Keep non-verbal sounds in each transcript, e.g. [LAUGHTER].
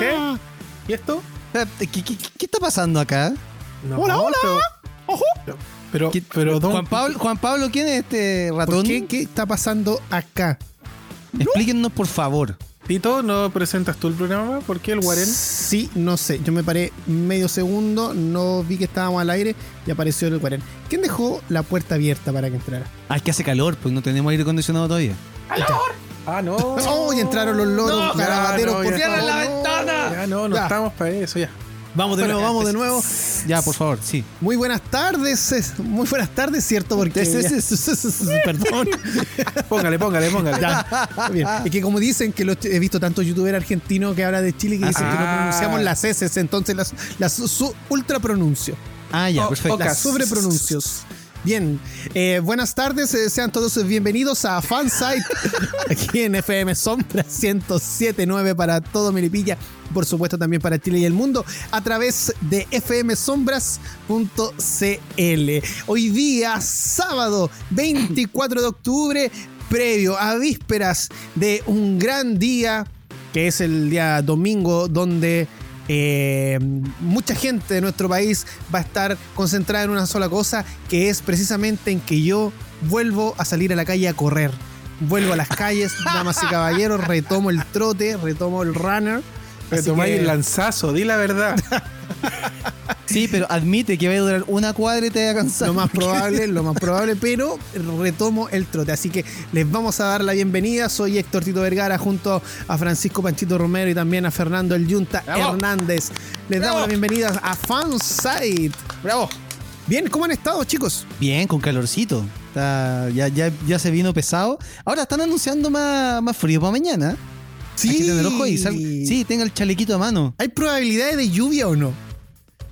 ¿Qué? ¿Y esto? ¿Qué, qué, qué está pasando acá? No, Hola, hola. Pero, Ojo, pero, ¿Qué- pero don- Juan Pablo, Juan Pablo, ¿quién es este ¿por ratón? qué? ¿Qué está pasando acá? Explíquenos, por favor. Tito, ¿no presentas tú el programa? ¿Por qué el Guarén? Sí, no sé, yo me paré medio segundo, no vi que estábamos al aire y apareció el 40. ¿Quién dejó la puerta abierta para que entrara? Ah, es que hace calor, pues no tenemos aire acondicionado todavía. Ah, no. [LAUGHS] ¡Oh! Y entraron los loros No, garabateros, ya, no, por ya. favor, la ventana. Ya no, no Ya. estamos para eso, ya. Vamos de nuevo, vamos de nuevo. Ya, por favor, sí. Muy buenas tardes, es- muy buenas tardes, ¿cierto? Porque... [LAUGHS] Perdón. [LAUGHS] Póngale, póngale, póngale. Ya, bien. Es que como dicen que lo- he visto tantos youtubers argentinos que hablan de Chile que dicen que no Ah. pronunciamos las S, entonces las, las su- ultra pronuncio. Ah, ya, perfecto. ok. Las sobrepronuncios. Bien, eh, buenas tardes, eh, sean todos bienvenidos a Fansite, [LAUGHS] aquí en FM Sombra 1079 para todo Melipilla, por supuesto también para Chile y el mundo, a través de fmsombras.cl. Hoy día, sábado 24 de octubre, previo a vísperas de un gran día, que es el día domingo, donde eh, mucha gente de nuestro país va a estar concentrada en una sola cosa, que es precisamente en que yo vuelvo a salir a la calle a correr. Vuelvo a las calles, [LAUGHS] damas y caballeros, retomo el trote, retomo el runner. Pero tomáis que- el lanzazo, di la verdad. [LAUGHS] Sí, pero admite que va a durar una cuadra y te va a cansar. Lo más [LAUGHS] probable, lo más probable, pero retomo el trote. Así que les vamos a dar la bienvenida. Soy Héctor Tito Vergara junto a Francisco Panchito Romero y también a Fernando El Yunta ¡Bravo! Hernández. Les damos la bienvenida a Fansite. Bravo. Bien, ¿cómo han estado, chicos? Bien, con calorcito. Está- ya, ya, ya se vino pesado. Ahora están anunciando más, más frío para mañana. Hay que tener ojo y sal- Sí, tenga el chalequito a mano. ¿Hay probabilidades de lluvia o no?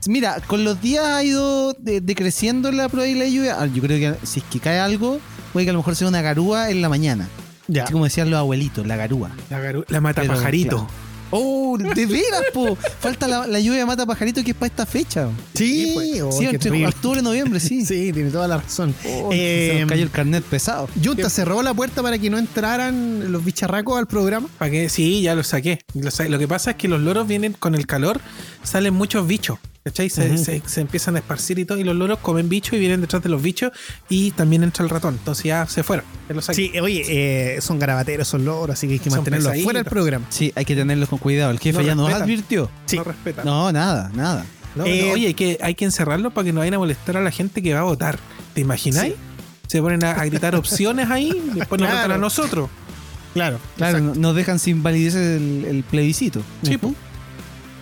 Mira, con los días ha ido de- decreciendo la probabilidad de lluvia. Ah, Yo creo que si es que cae algo, puede que a lo mejor sea una garúa en la mañana. Ya. Así como decían los abuelitos, la garúa. La, la mata Pero, pajarito. claro. Oh, de veras, po. Falta la, la lluvia mata pajarito que es para esta fecha. Sí, pues. oh, sí, qué entre octubre y noviembre, sí. [LAUGHS] Sí, tiene toda la razón. Oh, Eh, se nos cayó el carnet pesado. Junta cerró la puerta para que no entraran los bicharracos al programa. ¿Para qué? Sí, ya lo saqué. Lo, sa- lo que pasa es que los loros vienen con el calor, salen muchos bichos. ¿Cachai? Se, se- se empiezan a esparcir y todo, y los loros comen bichos y vienen detrás de los bichos, y también entra el ratón. Entonces ya se fueron. Sí, oye, eh, son garabateros, son loros, así que hay que Son mantenerlos fuera del programa. Sí, hay que tenerlos con cuidado. El jefe No ya nos respetan. advirtió. Sí. No respetan. No, nada, nada. No, Eh, no, oye, hay que, hay que encerrarlos para que no vayan a molestar a la gente que va a votar. ¿Te imagináis? Se ponen a, a gritar opciones ahí y después nos Claro. votan a nosotros. Claro, Claro, no- nos dejan sin validez el, el plebiscito. Sí, po.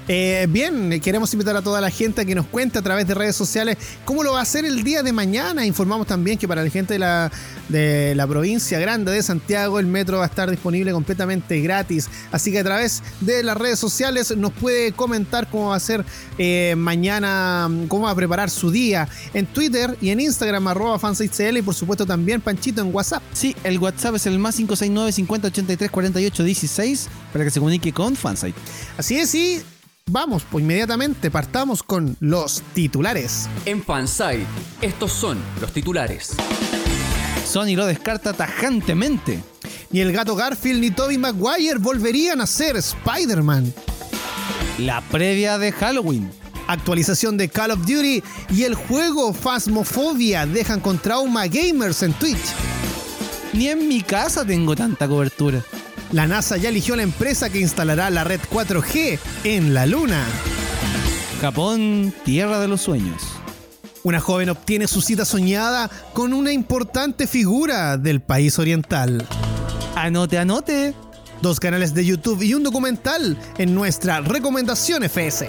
Eh, bien, queremos invitar a toda la gente a que nos cuente a través de redes sociales cómo lo va a hacer el día de mañana. Informamos también que para la gente de la, de la provincia grande de Santiago el metro va a estar disponible completamente gratis. Así que a través de las redes sociales nos puede comentar cómo va a ser eh, mañana, cómo va a preparar su día en Twitter y en Instagram arroba fansitecl y por supuesto también Panchito en WhatsApp. Sí, el WhatsApp es el más 569 50 83 48 16 para que se comunique con Fansite. Así es, y vamos, pues inmediatamente partamos con los titulares. En Fansite, estos son los titulares. Sony lo descarta tajantemente. Ni el gato Garfield ni Tobey Maguire volverían a ser Spider-Man. La previa de Halloween. Actualización de Call of Duty y el juego Phasmophobia dejan con trauma gamers en Twitch. Ni en mi casa tengo tanta cobertura. La NASA ya eligió la empresa que instalará la red 4G en la Luna. Japón, tierra de los sueños. Una joven obtiene su cita soñada con una importante figura del país oriental. Anote, anote. Dos canales de YouTube y un documental en nuestra recomendación FS.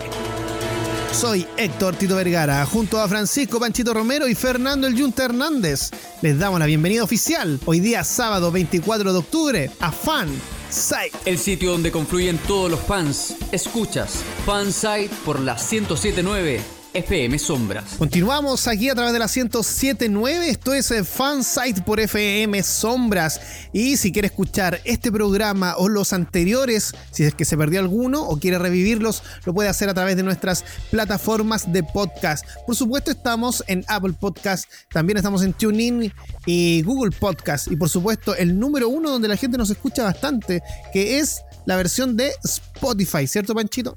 Soy Héctor Tito Vergara, junto a Francisco Panchito Romero y Fernando El Yunta Hernández. Les damos la bienvenida oficial hoy día sábado 24 de octubre a Fan Fansite. El sitio donde confluyen todos los fans. Escuchas Fansite por la 1079 FM Sombras. Continuamos aquí a través de la 1079. Esto es eh, Fansite por FM Sombras. Y si quiere escuchar este programa o los anteriores, si es que se perdió alguno o quiere revivirlos, lo puede hacer a través de nuestras plataformas de podcast. Por supuesto, estamos en Apple Podcast, también estamos en TuneIn y Google Podcast. Y por supuesto, el número uno donde la gente nos escucha bastante, que es la versión de Spotify, ¿cierto, Panchito?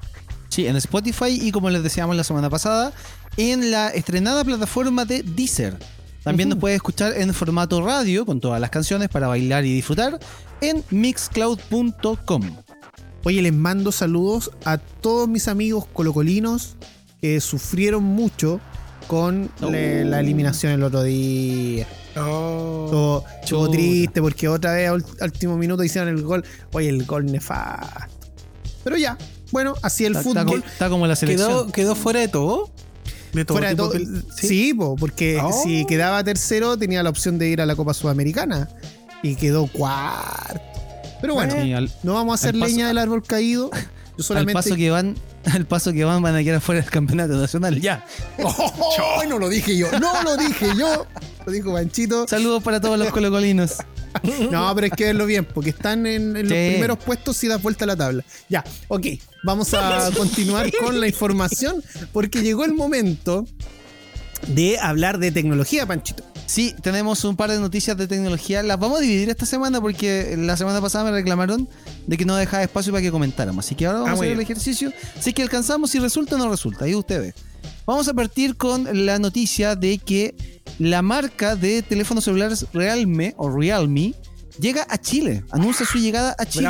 Sí, en Spotify y como les decíamos la semana pasada, en la estrenada plataforma de Deezer. También nos puede escuchar en formato radio con todas las canciones para bailar y disfrutar en mixcloud.com. Oye, les mando saludos a todos mis amigos colocolinos que sufrieron mucho con la eliminación el otro día. Estuvo, estuvo triste porque otra vez a ul- a último minuto hicieron el gol. Oye, el gol nefasto. Pero ya, bueno, así el Está, está fútbol. está como la selección. ¿Quedó, ¿Quedó fuera de todo? De todo Fuera de tipo todo. de- Sí, po, porque Oh. si quedaba tercero tenía la opción de ir a la Copa Sudamericana. Y quedó cuarto. Pero bueno, al, no vamos a hacer al paso- leña del árbol caído. Yo [LAUGHS] al solamente. paso que van, [LAUGHS] al paso que van van a quedar fuera del campeonato nacional. Ya. [LAUGHS] ¡Oh! no lo dije yo, no lo dije yo. Lo dijo Panchito. Saludos para todos los colocolinos. [LAUGHS] No, pero hay que verlo bien, porque están en, en los primeros puestos si das vuelta a la tabla. Ya, ok. Vamos a [LAUGHS] continuar con la información, porque llegó el momento de hablar de tecnología, Panchito. Sí, tenemos un par de noticias de tecnología. Las vamos a dividir esta semana porque la semana pasada me reclamaron de que no dejaba espacio para que comentáramos. Así que ahora vamos Ah, a hacer el bien. ejercicio. Si es que alcanzamos, si resulta o no resulta. Ahí ustedes. Vamos a partir con la noticia de que la marca de teléfonos celulares Realme o Realme llega a Chile. Anuncia su llegada a Chile.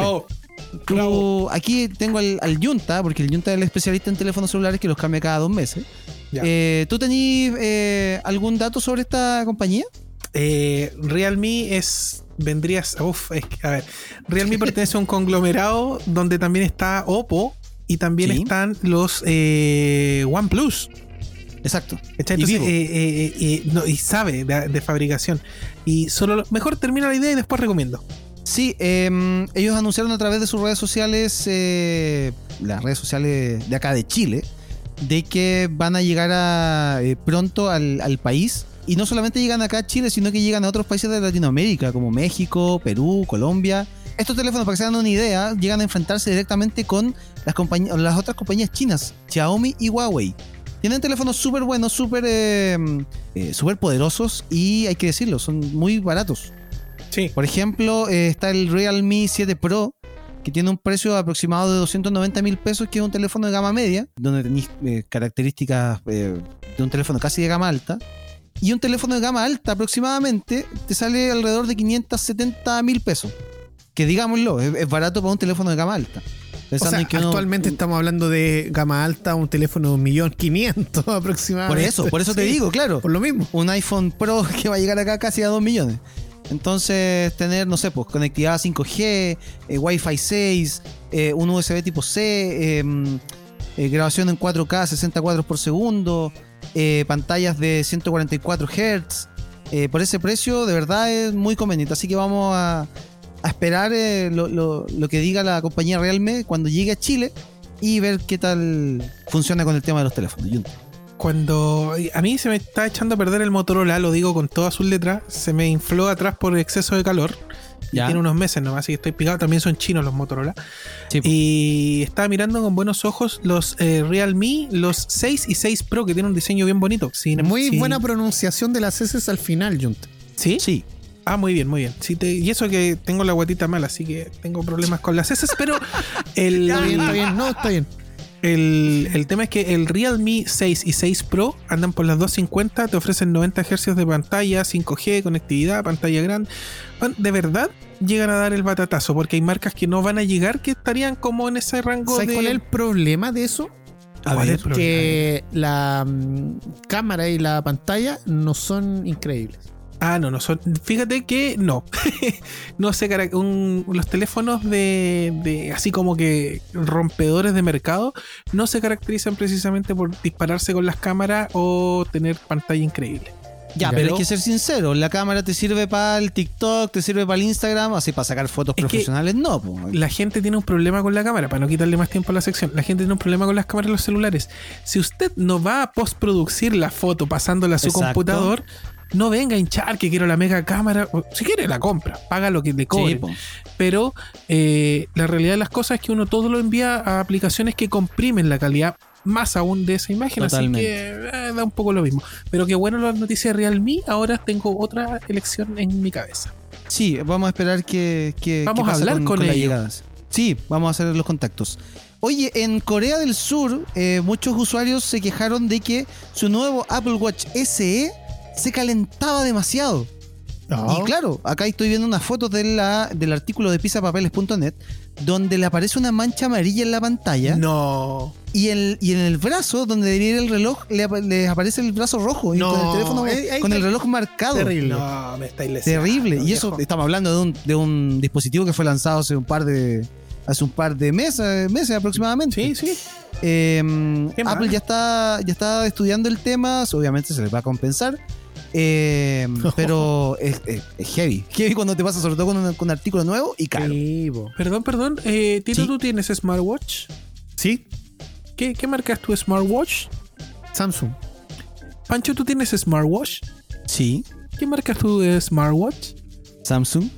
Bravo. Aquí tengo al, al Yunta, porque el Yunta es el especialista en teléfonos celulares que los cambia cada dos meses. Eh, ¿Tú tenías eh, algún dato sobre esta compañía? Eh, Realme es. Vendrías. Uf, es que, a ver. Realme [LAUGHS] pertenece a un conglomerado donde también está Oppo y también Sí. están los OnePlus. Exacto. Y Vivo. eh, eh, eh, no, y sabe de, de fabricación. Y solo lo- mejor termina la idea y después recomiendo. Sí, eh, ellos anunciaron a través de sus redes sociales, eh, las redes sociales de acá de Chile, de que van a llegar a, pronto al, al país. Y no solamente llegan acá a Chile, sino que llegan a otros países de Latinoamérica, como México, Perú, Colombia. Estos teléfonos, para que se hagan una idea, llegan a enfrentarse directamente con las, las otras compañías chinas, Xiaomi y Huawei. Tienen teléfonos súper buenos, súper eh, eh, poderosos y hay que decirlo, son muy baratos. Sí. Por ejemplo, eh, está el Realme 7 Pro, que tiene un precio aproximado de 290 mil pesos, que es un teléfono de gama media, donde tenéis eh, características eh, de un teléfono casi de gama alta. Y un teléfono de gama alta aproximadamente te sale alrededor de 570 mil pesos. Que digámoslo, es, es barato para un teléfono de gama alta. O Pensando sea, en que uno- actualmente estamos hablando de gama alta, un teléfono [LAUGHS] de 1.500.000 Por aproximadamente. eso, por eso te digo, claro. Por lo mismo. un iPhone Pro [LAUGHS] que va a llegar acá casi a 2 millones. Entonces, tener, no sé, pues conectividad 5G, eh, Wi-Fi 6, eh, un USB tipo C, eh, eh, grabación en 4K, 60 cuadros por segundo, pantallas de 144 Hz. por ese precio, de verdad es muy conveniente. Así que vamos a, a esperar eh, lo, lo- lo que diga la compañía Realme cuando llegue a Chile y ver qué tal funciona con el tema de los teléfonos. Yunta. Cuando a mí se me está echando a perder el Motorola, lo digo con todas sus letras, se me infló atrás por exceso de calor. Y Ya. tiene unos meses nomás, así que estoy picado. También son chinos los Motorola. Sí, Y estaba mirando con buenos ojos los eh, Realme, los 6 y 6 Pro, que tienen un diseño bien bonito. Sin- Muy sin- buena pronunciación de las S al final, Junta. ¿Sí? sí. Ah, muy bien, muy bien. Sí, te- y eso que tengo la guatita mala, así que tengo problemas con las S, pero el, [LAUGHS] Está bien, está bien. No, está bien. El, el tema es que el Realme 6 y 6 Pro andan por las 250, te ofrecen 90 Hz de pantalla, 5G, conectividad, pantalla grande. De verdad llegan a dar el batatazo, porque hay marcas que no van a llegar que estarían como en ese rango ¿Sabes de. cuál es el problema de eso? A ¿Cuál ver, es? que la mm, cámara y la pantalla no son increíbles. Ah, no, no son. Fíjate que no. [LAUGHS] no se cara- un- los teléfonos de, de así como que rompedores de mercado no se caracterizan precisamente por dispararse con las cámaras o tener pantalla increíble. Ya, Ya. pero hay que ser sincero, la cámara te sirve para el TikTok, te sirve para el Instagram, así para sacar fotos profesionales, no. po. La gente tiene un problema con la cámara, para no quitarle más tiempo a la sección. La gente tiene un problema con las cámaras de los celulares. Si usted no va a postproducir la foto pasándola a su Exacto. computador, no venga a hinchar que quiero la mega cámara. Si quiere, la compra, paga lo que le cobre. Sí. Pero eh, la realidad de las cosas es que uno todo lo envía a aplicaciones que comprimen la calidad más aún de esa imagen, Totalmente. así que eh, da un poco lo mismo. Pero qué bueno las noticias de Realme, ahora tengo otra elección en mi cabeza. Sí, vamos a esperar que, que- Vamos que a hablar con las llegadas. Sí, vamos a hacer los contactos. Oye, en Corea del Sur, eh, muchos usuarios se quejaron de que su nuevo Apple Watch SE se calentaba demasiado. Y claro, acá estoy viendo unas fotos de la, del artículo de pisapapeles.net donde le aparece una mancha amarilla en la pantalla No. y, el, y en el brazo, donde debería ir el reloj, le, apa- le aparece el brazo rojo y No, con el teléfono, eh, con el reloj marcado. Terrible. No, me estáis lesionando, Terrible. Y eso, viejo. estamos hablando de un, de un dispositivo que fue lanzado hace un par de. Hace un par de meses, meses aproximadamente. Sí, sí. Eh, Qué Apple mal. ya está, ya está estudiando el tema, obviamente se les va a compensar. Eh, [LAUGHS] pero es, es- es heavy. Heavy cuando te pasa, sobre todo con un, con un artículo nuevo y caro. Sí. Perdón, perdón. Eh, Tito, Sí. ¿tú tienes smartwatch? Sí, ¿Qué, ¿Qué marca es tu smartwatch? Samsung. Pancho, ¿tú tienes smartwatch? Sí, ¿Qué marca es tu smartwatch? Samsung.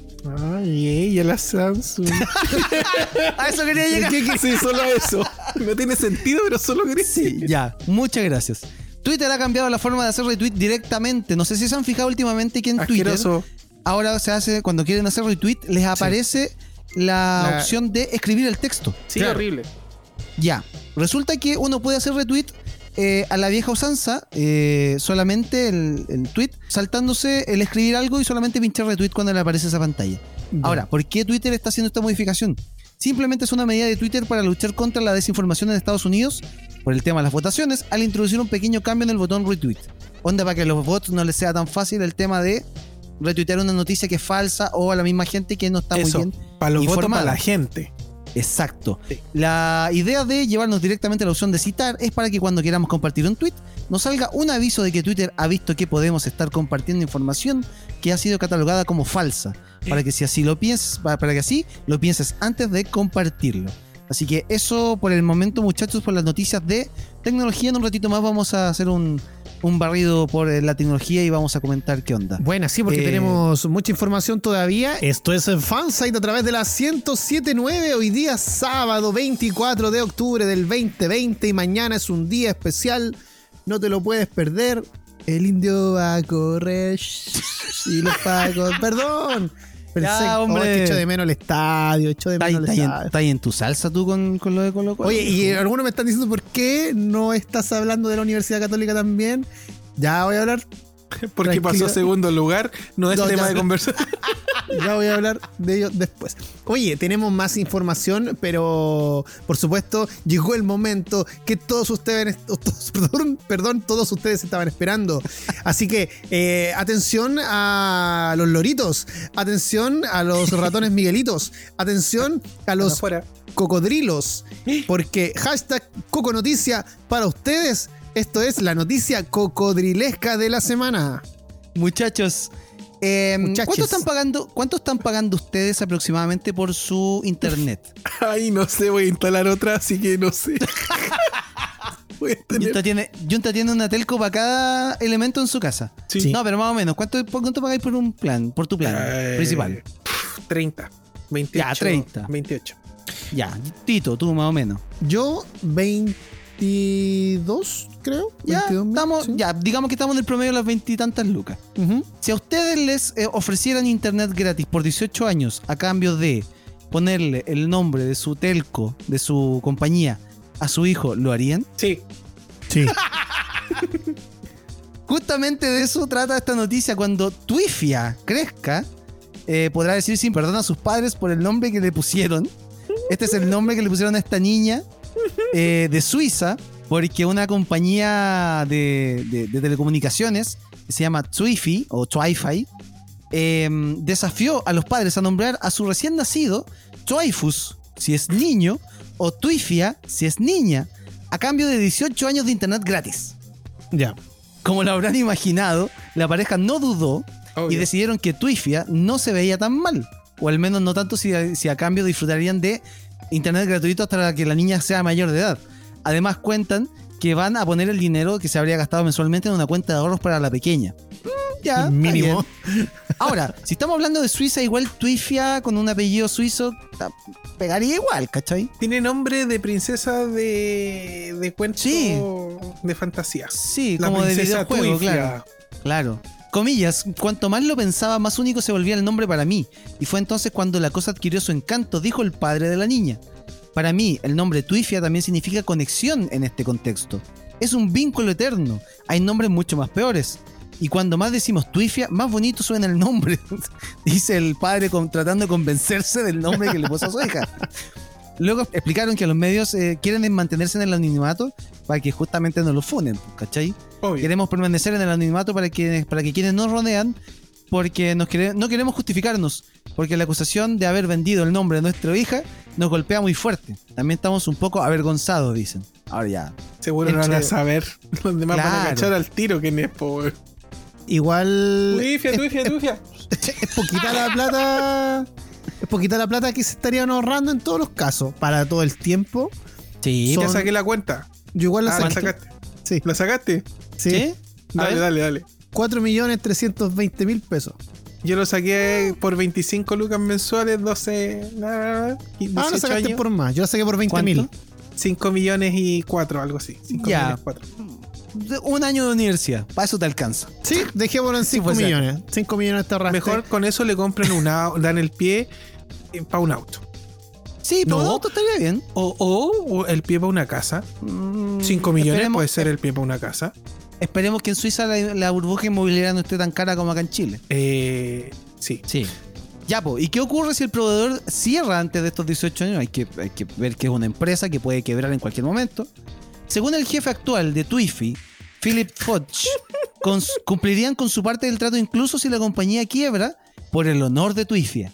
Ay, ella la Samsung. [LAUGHS] A eso quería llegar. ¿Qué, qué, sí, solo eso. No tiene sentido, pero solo quería Sí, ya. Muchas gracias. Twitter ha cambiado la forma de hacer retweet directamente. No sé si se han fijado últimamente que en Twitter Asqueroso. ahora se hace, cuando quieren hacer retweet, les aparece la, La- opción de escribir el texto. Sí, Claro. horrible. Ya. Resulta que uno puede hacer retweet eh, a la vieja usanza, eh, solamente el, el tweet, saltándose el escribir algo y solamente pinchar retweet cuando le aparece esa pantalla. Ahora, ¿por qué Twitter está haciendo esta modificación? Simplemente es una medida de Twitter para luchar contra la desinformación en Estados Unidos por el tema de las votaciones al introducir un pequeño cambio en el botón retweet. Onda para que a los bots no les sea tan fácil el tema de retuitear una noticia que es falsa o a la misma gente que no está Eso. muy bien Para los votos, informada. para la gente. Exacto. Sí. La idea de llevarnos directamente a la opción de citar es para que cuando queramos compartir un tweet nos salga un aviso de que Twitter ha visto que podemos estar compartiendo información que ha sido catalogada como falsa, para que si así lo pienses, para que así lo pienses antes de compartirlo. Así que eso por el momento, muchachos, por las noticias de tecnología. En un ratito más vamos a hacer un, un barrido por eh, la tecnología y vamos a comentar qué onda. Buena, sí, porque Eh, tenemos mucha información todavía. Esto es Fansite a través de la 1079. Hoy día sábado 24 de octubre del 2020 y mañana es un día especial. No te lo puedes perder. El indio va a correr y los pacos. Perdón. Pensé- Ya, oh, hombre. es que echo de menos el estadio, echo de ¿Estás ahí- menos el ahí en- estadio. estás en tu salsa tú con, con lo de Colo Colo? Oye, y algunos me están diciendo por qué no estás hablando de la Universidad Católica también. Ya voy a hablar [LAUGHS] Porque pasó a segundo lugar. No es No, tema ya. de conversación. [LAUGHS] Ya voy a hablar de ello después. Oye, tenemos más información, pero por supuesto llegó el momento que todos ustedes, todos- [LAUGHS] perdón, perdón, todos ustedes estaban esperando. Así que eh, atención a los loritos, atención a los ratones miguelitos, atención a los cocodrilos, porque hashtag Coco Noticia para ustedes. Esto es la noticia cocodrilesca de la semana. Muchachos, eh, Muchachos. ¿cuánto están pagando? ¿Cuánto están pagando ustedes aproximadamente por su internet? [LAUGHS] Ay, no sé, voy a instalar otra, así que no sé. [LAUGHS] tener. Junta tiene, Junta tiene una telco para cada elemento en su casa. Sí. No, pero más o menos. ¿Cuánto, cuánto pagáis por un plan, por tu plan Eh, principal? 30. 28. Ya, 30. 28. Ya, Tito, tú más o menos. Yo 22, creo. Ya, 22 mil, estamos, sí. ya, digamos que estamos en el promedio de las veintitantas lucas. Si a ustedes les eh, ofrecieran internet gratis por 18 años a cambio de ponerle el nombre de su telco, de su compañía, a su hijo, ¿lo harían? Sí. Sí. [LAUGHS] Justamente de eso trata esta noticia. Cuando Twifia crezca, eh, podrá decir sin perdón a sus padres por el nombre que le pusieron. Este es el nombre que le pusieron a esta niña [LAUGHS] eh, de Suiza, porque una compañía de, de- de telecomunicaciones que se llama Twifi o Twifi eh, desafió a los padres a nombrar a su recién nacido Twyfus si es niño o Twifia si es niña, a cambio de 18 años de internet gratis. Ya. Como lo habrán imaginado, la pareja no dudó y decidieron que Twifia no se veía tan mal. O al menos no tanto si, si a cambio disfrutarían de internet gratuito hasta que la niña sea mayor de edad. Además cuentan que van a poner el dinero que se habría gastado mensualmente en una cuenta de ahorros para la pequeña. Mm, ya, [LAUGHS] Mínimo. Ahora, si estamos hablando de Suiza, igual Twifia con un apellido suizo pegaría igual, ¿cachai? Tiene nombre de princesa de, de cuento Sí. de fantasía. Sí, La como de videojuego, claro. Claro. Comillas, cuanto más lo pensaba, más único se volvía el nombre para mí. Y fue entonces cuando la cosa adquirió su encanto, dijo el padre de la niña. Para mí, el nombre Twifia también significa conexión en este contexto. Es un vínculo eterno. Hay nombres mucho más peores. Y cuando más decimos Twifia, más bonito suena el nombre. [LAUGHS] Dice el padre tratando de convencerse del nombre que le puso a su hija. Luego explicaron que los medios eh, quieren mantenerse en el anonimato para que justamente no lo funen, ¿cachai? Obvio. Queremos permanecer en el anonimato para que, para que quienes nos rodean, porque nos quere- no queremos justificarnos, porque la acusación de haber vendido el nombre de nuestra hija nos golpea muy fuerte. También estamos un poco avergonzados, dicen. Ahora ya. Seguro no van a saber. [LAUGHS] Los demás van a Claro. cachar al tiro quién es, po, weón. Igual Twifia, es, Twifia, Twifia. [LAUGHS] es poquita la plata. Es poquita la plata que se estarían ahorrando en todos los casos. Para todo el tiempo. Sí, Son- Ya saqué la cuenta. Yo igual la Ah, la saqué. sacaste. Sí, ¿La sacaste? sí. ¿Sí? Dale, dale, dale. 4.320.000 pesos. Yo lo saqué por 25 lucas mensuales, 12. nada, y Ah, lo 18 sacaste años. por más. Yo la saqué por 20.000. ¿Cuánto? 5 millones y 4, algo así. 5 Ya. millones 4. De- Un año de universidad, para eso te alcanza. Sí, dejémoslo en 5 puede ser. millones. 5 millones te ahorraste. Mejor con eso le compran una, dan el pie para un auto. Sí, pero No. un auto estaría bien. O, o- o el pie para una casa. Mm, 5 millones esperemos- puede ser el pie para una casa. Esperemos que en Suiza la, la burbuja inmobiliaria no esté tan cara como acá en Chile. Eh, sí. Sí. Ya, po, ¿y qué ocurre si el proveedor cierra antes de estos 18 años? Hay que, hay que ver que es una empresa que puede quebrar en cualquier momento. Según el jefe actual de Twifi, Philip Fudge, cumplirían con su parte del trato incluso si la compañía quiebra por el honor de Twifia.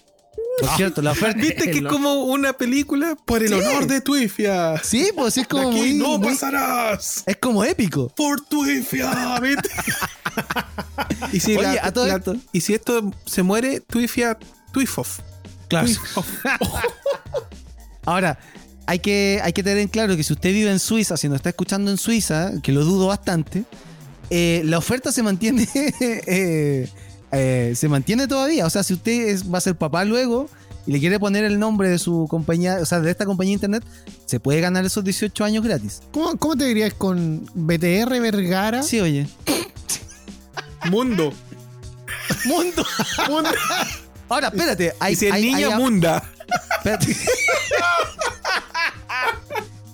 Por cierto, la oferta... ¿Viste que es como una película por el Sí. honor de Twifia? Sí, pues es como Aquí muy- no muy- pasarás. Es como épico. Por Twifia, ¿viste? [LAUGHS] y, si Oye, la- a todo la- esto- y si esto se muere, Twifia, Twifof. Claro. Twifof. [LAUGHS] Ahora, hay que, hay que tener en claro que si usted vive en Suiza, si nos está escuchando en Suiza, que lo dudo bastante, eh, la oferta se mantiene. [LAUGHS] eh, eh, se mantiene todavía. O sea, si usted es- va a ser papá luego y le quiere poner el nombre de su compañía, o sea, de esta compañía de internet, se puede ganar esos 18 años gratis. ¿Cómo, cómo te dirías con BTR Vergara? Sí, oye. Mundo. Mundo. Ahora, espérate. Hay, y si hay- niña, hay- Munda. espérate. [LAUGHS]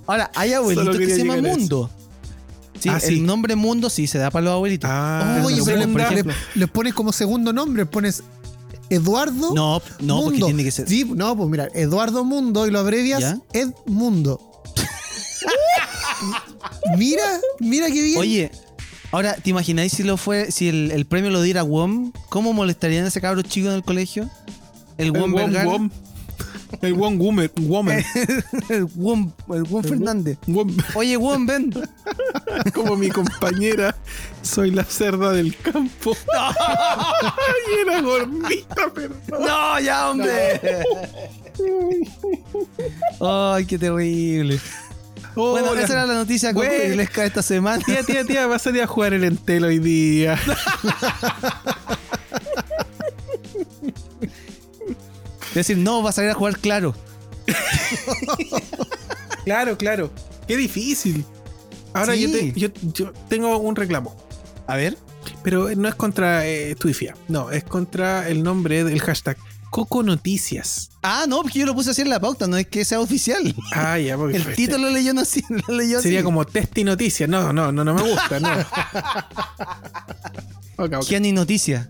Ahora, hay abuelitos que se llaman eso. Mundo. Sí, Ah, el sí. nombre Mundo sí se da para los abuelitos. Ah, Oye, pero sé, le, por le- ejemplo. le pones como segundo nombre, pones Eduardo No, no, porque Mundo. tiene que ser. Sí, no, pues mira, Eduardo Mundo y lo abrevias ¿Ya? Edmundo. [LAUGHS] mira, mira qué bien. Oye, ahora, ¿te imagináis si lo fue, si el, el premio lo diera WOM? ¿Cómo molestarían a ese cabro chico en el colegio? El El WOM Wom Vergara. Wom. El Wom Woman. Woman. El WOM Fernández. Wom. Oye, WOM, ven. [LAUGHS] Como mi compañera, soy la cerda del campo. Ay, era gordita, perdón. No, ya, hombre. Ay, qué terrible. Bueno, Hola. esa era la noticia de esta semana. Tía, tía, tía, va a salir a jugar el Entel hoy día. [LAUGHS] decir, no, vas a ir a jugar claro. [LAUGHS] Claro, claro. Qué difícil. Ahora Sí. yo, te- yo, yo tengo un reclamo. A ver. Pero no es contra eh, Twifia. No, es contra el nombre del hashtag Coco Noticias. Ah, no, porque yo lo puse así en la pauta, no es que sea oficial. Ah, ya, porque El este título lo leyó así, [LAUGHS] lo leyó sería así. como Testi Noticias. No, no, no, no me gusta, no. [LAUGHS] Ok, ok. Gianni Noticia.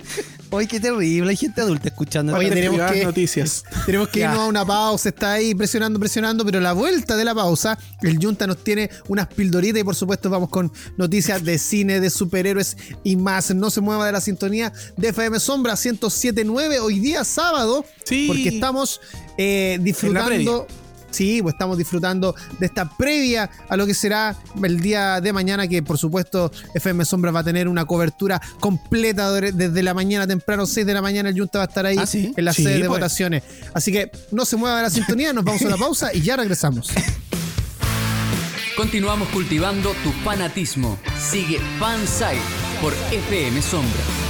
[LAUGHS] Oye, qué terrible, hay gente adulta escuchando. Oye, tenemos que- noticias. [LAUGHS] Tenemos que irnos a una pausa, está ahí presionando, presionando, pero la vuelta de la pausa, el Junta nos tiene unas pildoritas y por supuesto vamos con noticias de cine, de superhéroes y más. No se mueva de la sintonía de FM Sombra 1079 hoy día sábado, Sí. porque estamos eh, disfrutando. Sí, pues estamos disfrutando de esta previa a lo que será el día de mañana, que por supuesto FM Sombra va a tener una cobertura completa de- desde la mañana temprano, 6 de la mañana, el Junta va a estar ahí Ah, ¿sí? en la Sí, sede de pues. votaciones. Así que no se mueva de la sintonía, nos vamos a una pausa y ya regresamos. [LAUGHS] Continuamos cultivando tu fanatismo. Sigue Fansite por FM Sombra.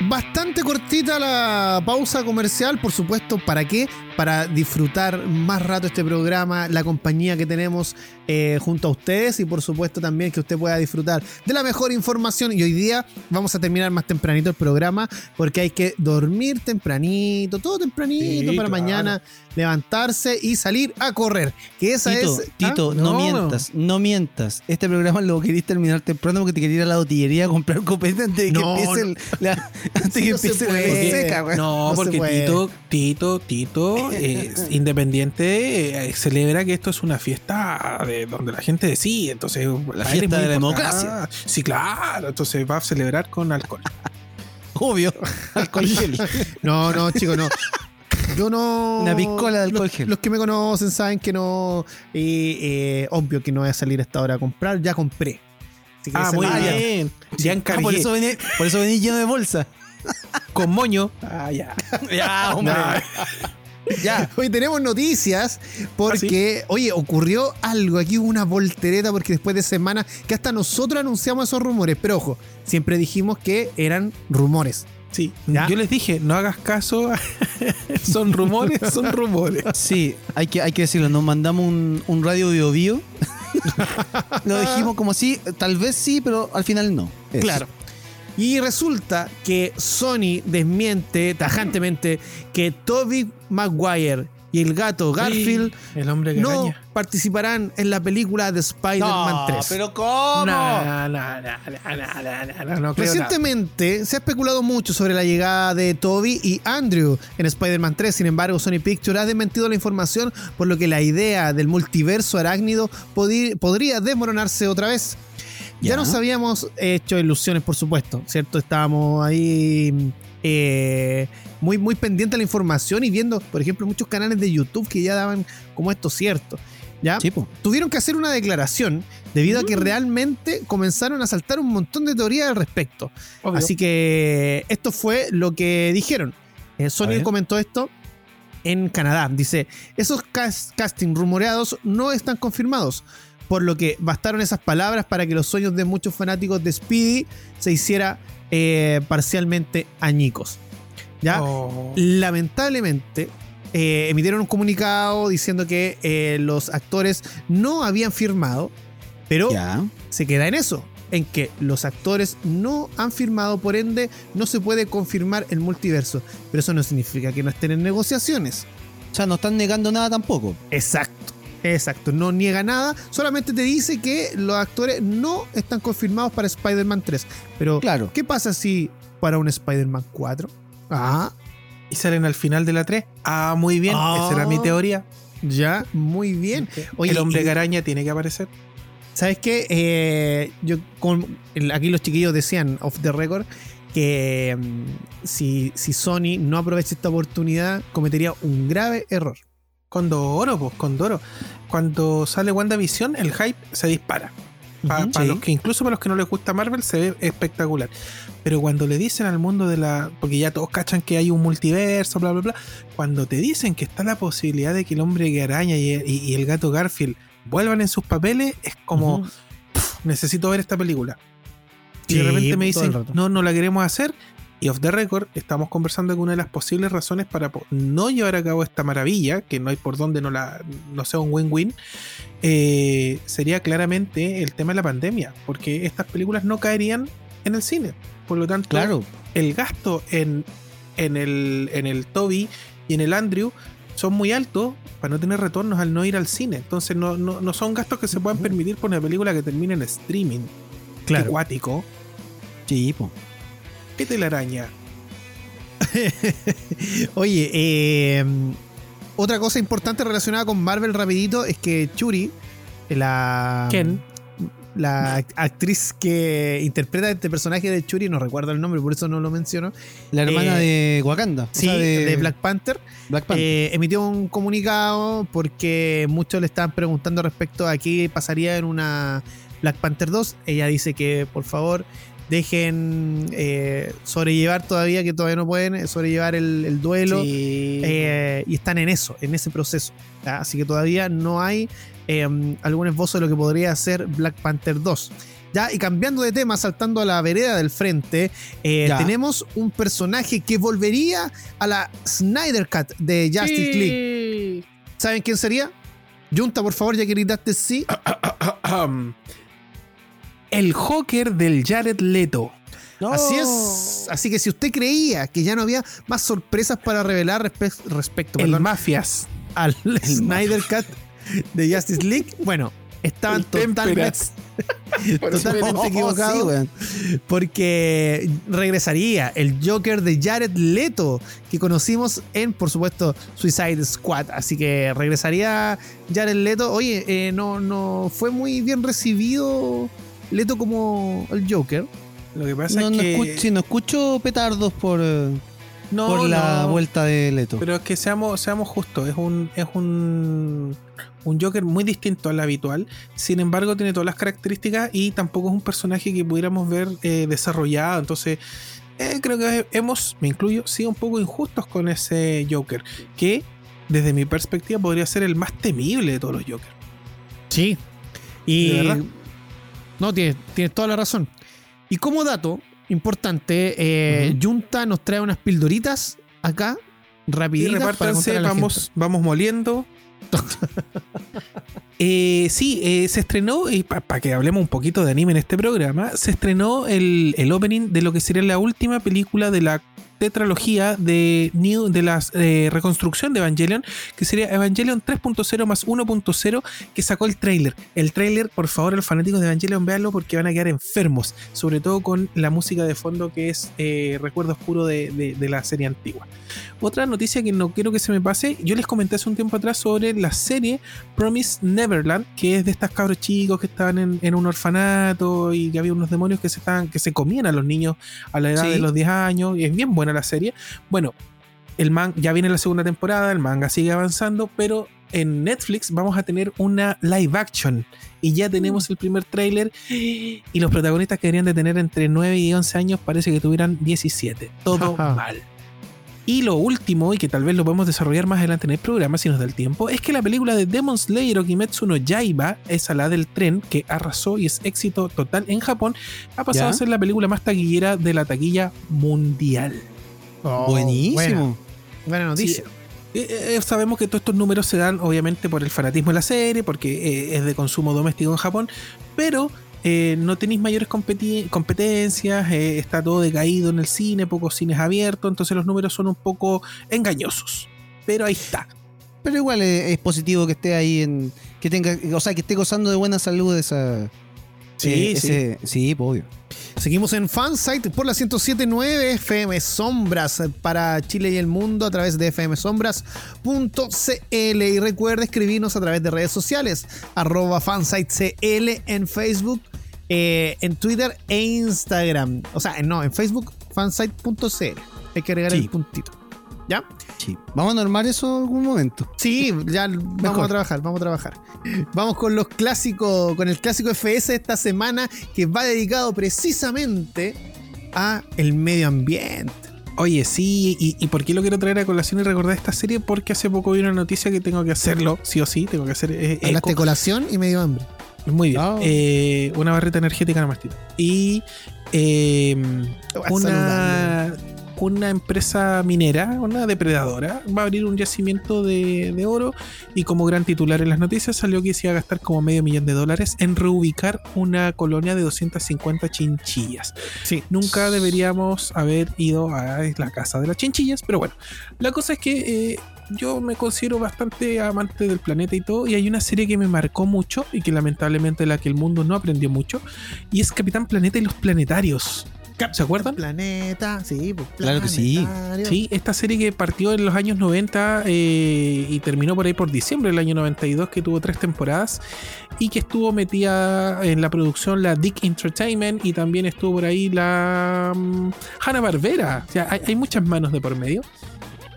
Bastante cortita la pausa comercial, por supuesto, ¿para qué? Para disfrutar más rato este programa, la compañía que tenemos eh, junto a ustedes y por supuesto también que usted pueda disfrutar de la mejor información. Y hoy día vamos a terminar más tempranito el programa porque hay que dormir tempranito, todo tempranito Sí, para claro. mañana levantarse y salir a correr. Que esa Tito, es... ¿ah? Tito, no, No. mientas, no mientas. Este programa lo querías terminar temprano porque te querías ir a la botillería a comprar copete antes de que No, empiece, el- la, antes Sí, que se empiece la seca, güey. No, porque puede. Tito, Tito, Tito, eh, [LAUGHS] independiente, eh, celebra que esto es una fiesta de donde la gente decide. Entonces, él fiesta de la democracia. Sí, claro. Entonces va a celebrar con alcohol. [LAUGHS] Obvio. Alcohol gel. [LAUGHS] No, no, chicos, no. Yo no. Una piscola de alcohol los, gel. los que me conocen saben que no. eh, eh, obvio que no voy a salir a esta hora a comprar. Ya compré. Así que Ah, muy la- bien. Ya Ah, encargué. por eso venís por eso venís lleno de bolsa. [LAUGHS] Con moño. Ah, ya. Ya, [LAUGHS] hombre. Ya. Hoy tenemos noticias porque, oye, ocurrió algo aquí, una voltereta, porque después de semanas que hasta nosotros anunciamos esos rumores, pero ojo, siempre dijimos que eran rumores. Sí, ¿Ya? yo les dije, no hagas caso. [LAUGHS] son rumores, son rumores. Sí, hay que, hay que decirlo. Nos mandamos un, un radio bio bio. Lo dijimos como sí, tal vez sí, pero al final no. Eso. Claro. Y resulta que Sony desmiente tajantemente que Toby Maguire y el gato Garfield el hombre que no participarán en la película de Spider-Man no, 3. ¿Pero cómo? No, no, Recientemente se ha especulado mucho sobre la llegada de Toby y Andrew en Spider-Man 3. Sin embargo, Sony Pictures ha desmentido la información, por lo que la idea del multiverso arácnido podría desmoronarse otra vez. Ya, nos habíamos hecho ilusiones, por supuesto, ¿cierto? Estábamos ahí. Eh, muy, muy pendientes de la información y viendo, por ejemplo, muchos canales de YouTube que ya daban como esto cierto. ¿Ya? Sí, tuvieron que hacer una declaración debido a que realmente comenzaron a saltar un montón de teorías al respecto. Obvio. Así que esto fue lo que dijeron. Eh, A Sony comentó esto en Canadá. Dice, esos cas- casting rumoreados no están confirmados, por lo que bastaron esas palabras para que los sueños de muchos fanáticos de Speedy se hiciera eh, parcialmente añicos. ¿Ya? Oh. lamentablemente eh, emitieron un comunicado diciendo que eh, los actores no habían firmado, pero se queda en eso, en que los actores no han firmado, por ende no se puede confirmar el multiverso, pero eso no significa que no estén en negociaciones. O sea, no están negando nada tampoco. Exacto. Exacto, no niega nada, solamente te dice que los actores no están confirmados para Spider-Man 3. Pero, Claro. ¿qué pasa si para un Spider-Man 4? Ah, Y salen al final de la 3. Ah, muy bien. Ah. Esa era mi teoría. ya, muy bien. Oye, el hombre y- que araña tiene que aparecer. ¿Sabes qué? Eh, yo con, aquí los chiquillos decían off the record que mm, si, si Sony no aprovecha esta oportunidad cometería un grave error. Condoro, pues, Condoro. Cuando sale WandaVision, el hype se dispara. Pa- Ujú, pa sí. los que, incluso para los que no les gusta Marvel, se ve espectacular. Pero cuando le dicen al mundo de la. Porque ya todos cachan que hay un multiverso, bla, bla, bla. Cuando te dicen que está la posibilidad de que el hombre que araña y, y- y el gato Garfield vuelvan en sus papeles, es como. Ujú. "Pff, necesito ver esta película. Y Sí, de repente me dicen, no, no la queremos hacer. Y off the record, estamos conversando que una de las posibles razones para no llevar a cabo esta maravilla, que no hay por donde no, la, no sea un win-win, eh, sería claramente el tema de la pandemia, porque estas películas no caerían en el cine. Por lo tanto, Claro. el gasto en, en, el, en el Toby y en el Andrew son muy altos para no tener retornos al no ir al cine. Entonces no, no, no son gastos que se puedan permitir por una película que termine en streaming. Qué Acuático. Sí, po. ¿Qué telaraña? [LAUGHS] Oye, eh, otra cosa importante relacionada con Marvel rapidito es que Churi, la... Ken. la act- actriz que interpreta este personaje de Churi, no recuerdo el nombre, por eso no lo menciono. La hermana Eh, de Wakanda. o Sí, de, Black Panther. Black Panther. eh, emitió un comunicado porque muchos le estaban preguntando respecto a qué pasaría en una Black Panther 2. Ella dice que por favor dejen eh, sobrellevar todavía, que todavía no pueden eh, sobrellevar el, el duelo. Sí. Eh, y están en eso, en ese proceso. ¿ya? Así que todavía no hay eh, algún esbozo de lo que podría ser Black Panther 2. Ya, y cambiando de tema, saltando a la vereda del frente, eh, tenemos un personaje que volvería a la Snyder Cut de Justice League. ¿Saben quién sería? Junta, por favor, ya que gritaste sí. [COUGHS] El Joker del Jared Leto. Así es. Así que si usted creía que ya no había más sorpresas para revelar respe- respecto El perdón, Mafias. al [LAUGHS] Snyder Cut de Justice League, bueno, estaban El totalmente, [LAUGHS] totalmente equivocados. sí, porque regresaría el Joker de Jared Leto que conocimos en, por supuesto, Suicide Squad. Así que regresaría Jared Leto. Oye, eh, no, no fue muy bien recibido Leto como el Joker. Lo que pasa No, es no que. escucho, sí, no escucho petardos por, eh, no, por la no. vuelta de Leto. Pero es que seamos, seamos justos, es un, es un, un Joker muy distinto al habitual. Sin embargo, tiene todas las características y tampoco es un personaje que pudiéramos ver eh, desarrollado. Entonces, eh, creo que hemos, me incluyo, sido un poco injustos con ese Joker. Que, desde mi perspectiva, podría ser el más temible de todos los Jokers. Sí. Y. No, tienes, tienes toda la razón. Y como dato importante, eh. Junta nos trae unas pildoritas acá, Y rapiditas para repártanse, contar a la vamos, gente. vamos moliendo. [LAUGHS] Eh, sí, eh, se estrenó, y para que hablemos un poquito de anime en este programa, se estrenó el, el opening de lo que sería la última película de la tetralogía de New de la eh, reconstrucción de Evangelion, que sería Evangelion 3.0 más 1.0, que sacó el tráiler. El tráiler, por favor, los fanáticos de Evangelion, véanlo porque van a quedar enfermos, sobre todo con la música de fondo que es eh, recuerdo oscuro de, de- de la serie antigua. Otra noticia que no quiero que se me pase, yo les comenté hace un tiempo atrás sobre la serie Promise Neverland, que es de estas cabros chicos que estaban en, en un orfanato y que había unos demonios que se estaban, que se comían a los niños a la edad Sí. de los 10 años, y es bien buena la serie. Bueno, el man ya viene la segunda temporada, el manga sigue avanzando, pero en Netflix vamos a tener una live action y ya tenemos el primer tráiler y los protagonistas que deberían de tener entre 9 y 11 años parece que tuvieran 17. Todo Ajá. mal. Y lo último, y que tal vez lo podemos desarrollar más adelante en el programa si nos da el tiempo, es que la película de Demon Slayer o Kimetsu no Yaiba, esa la del tren que arrasó y es éxito total en Japón, ha pasado ¿Ya? a ser la película más taquillera de la taquilla mundial. Oh, Buenísimo. Buena, buena noticia. Eh, eh, sabemos que todos estos números se dan obviamente por el fanatismo de la serie, porque eh, es de consumo doméstico en Japón, pero eh, no tenéis mayores competencias, eh, está todo decaído en el cine, pocos cines abiertos, entonces los números son un poco engañosos. Pero ahí está. Pero igual es, positivo que esté ahí en. que tenga. O sea, que esté gozando de buena salud esa. Sí, eh, sí. sí, obvio. Seguimos en Fansite por la 1079 FM Sombras para Chile y el mundo a través de fmsombras.cl y recuerda escribirnos a través de redes sociales arroba fansitecl en Facebook, eh, en Twitter e Instagram. O sea, no, en Facebook fansite.cl. Hay que agregar Sí. el puntito. ¿Ya? Sí. Vamos a normar eso en algún momento. Sí, ya vamos a trabajar, vamos a trabajar. Vamos con los clásicos, con el clásico FS de esta semana que va dedicado precisamente a el medio ambiente. Oye, sí, y, y por qué lo quiero traer a colación y recordar esta serie? Porque hace poco vi una noticia que tengo que hacerlo, sí o sí, tengo que hacer. eh, Hablaste de eco. colación y medio hambre. Muy bien. Ah. Eh, una barrita energética nomás. Y eh, una, Saludable. Una empresa minera, una depredadora, va a abrir un yacimiento de, de oro y como gran titular en las noticias salió que se iba a gastar como medio millón de dólares en reubicar una colonia de 250 chinchillas. Sí. Nunca deberíamos haber ido a la casa de las chinchillas, pero bueno, la cosa es que eh, yo me considero bastante amante del planeta y todo, y hay una serie que me marcó mucho y que lamentablemente la que el mundo no aprendió mucho, y es Capitán Planeta y los Planetarios. ¿Se acuerdan? Planeta, sí, pues, Claro que sí. Sí, esta serie que partió en los años 90 eh, y terminó por ahí por diciembre del año 92, que tuvo tres temporadas y que estuvo metida en la producción la Dick Entertainment y también estuvo por ahí la mm, Hanna Barbera. O sea, hay, hay muchas manos de por medio.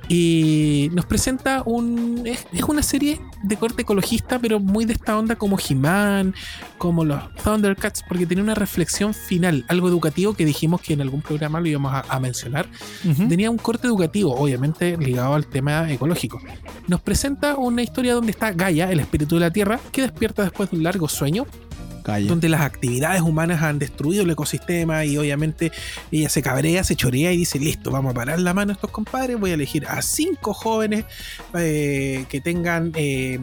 Y nos presenta un. Es, es una serie de corte ecologista, pero muy de esta onda como He-Man, como los Thundercats, porque tiene una reflexión final, algo educativo que dijimos que en algún programa lo íbamos a, a mencionar tenía un corte educativo, obviamente ligado al tema ecológico. Nos presenta una historia donde está Gaia, el espíritu de la Tierra, que despierta después de un largo sueño, Calla. donde las actividades humanas han destruido el ecosistema y obviamente ella se cabrea, se chorea y dice, listo, vamos a parar la mano a estos compadres, voy a elegir a cinco jóvenes eh, que tengan eh,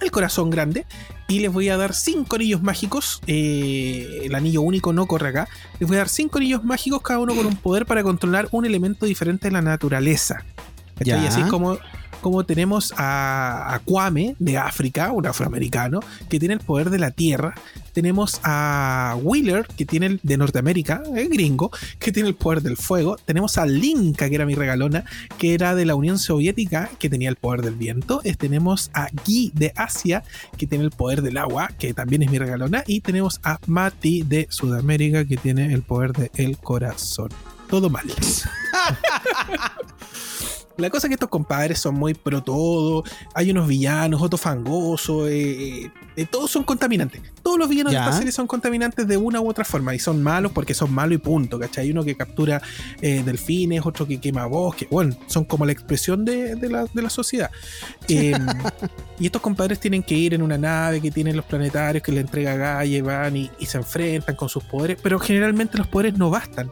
el corazón grande y les voy a dar cinco anillos mágicos, eh, el anillo único no corre acá, les voy a dar cinco anillos mágicos, cada uno con un poder para controlar un elemento diferente de la naturaleza. Y así es como, como tenemos a, a Kwame de África, un afroamericano, que tiene el poder de la tierra. Tenemos a Wheeler, que tiene el de Norteamérica, el gringo, que tiene el poder del fuego. Tenemos a Linka, que era mi regalona, que era de la Unión Soviética, que tenía el poder del viento. Es- tenemos a Guy de Asia, que tiene el poder del agua, que también es mi regalona. Y tenemos a Mati de Sudamérica, que tiene el poder del corazón. Todo mal. [LAUGHS] La cosa es que estos compadres son muy pro todo. Hay unos villanos, otros fangosos. eh, eh, todos son contaminantes. Todos los villanos Ya. de esta serie son contaminantes de una u otra forma. Y son malos porque son malos y punto. ¿Cachai? Hay uno que captura eh, delfines, otro que quema bosques. Bueno, son como la expresión de, de la, de la sociedad. Eh, [LAUGHS] y estos compadres tienen que ir en una nave que tienen los planetarios que le entrega y van y, y se enfrentan con sus poderes. Pero generalmente los poderes no bastan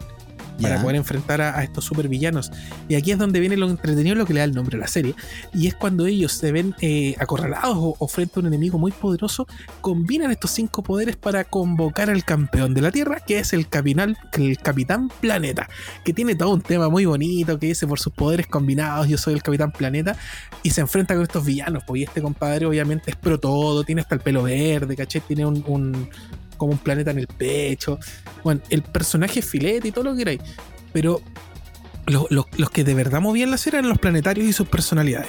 para poder enfrentar a, a estos supervillanos. Y aquí es donde viene lo entretenido, lo que le da el nombre a la serie. Y es cuando ellos se ven eh, acorralados o, o frente a un enemigo muy poderoso, combinan estos cinco poderes para convocar al campeón de la Tierra, que es el, capinal, el Capitán Planeta, que tiene todo un tema muy bonito, que dice por sus poderes combinados, yo soy el Capitán Planeta, y se enfrenta con estos villanos. Pues y este compadre obviamente es pro todo, tiene hasta el pelo verde, ¿caché? Tiene un... un- como un planeta en el pecho. Bueno, el personaje es filete y todo lo que queráis. Pero lo- lo- los que de verdad movían la serie eran los planetarios y sus personalidades.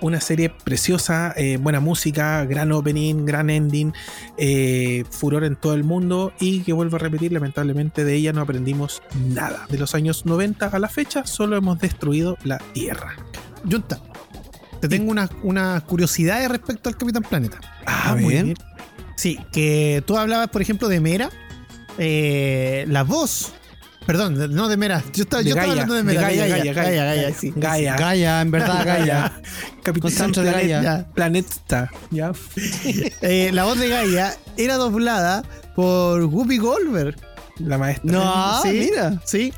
Una serie preciosa, eh, buena música, gran opening, gran ending, eh, furor en todo el mundo y que vuelvo a repetir, lamentablemente de ella no aprendimos nada. De los años 90 a la fecha solo hemos destruido la Tierra. Junta, te tengo unas unas curiosidades respecto al Capitán Planeta. Ah, A muy bien. Sí, que tú hablabas, por ejemplo, de Mera. eh, la voz. Perdón, no de Mera. Yo estaba, De yo estaba hablando de Mera. Gaia, Gaia, Gaia, Gaia, Gaia. Gaia, sí. Gaia. Gaia, en verdad, Gaia. [LAUGHS] Capitán de. Gaia. Planeta. ¿ya? [LAUGHS] Eh, la voz de Gaia era doblada por Whoopi Goldberg. La maestra. No, Sí. mira. Sí.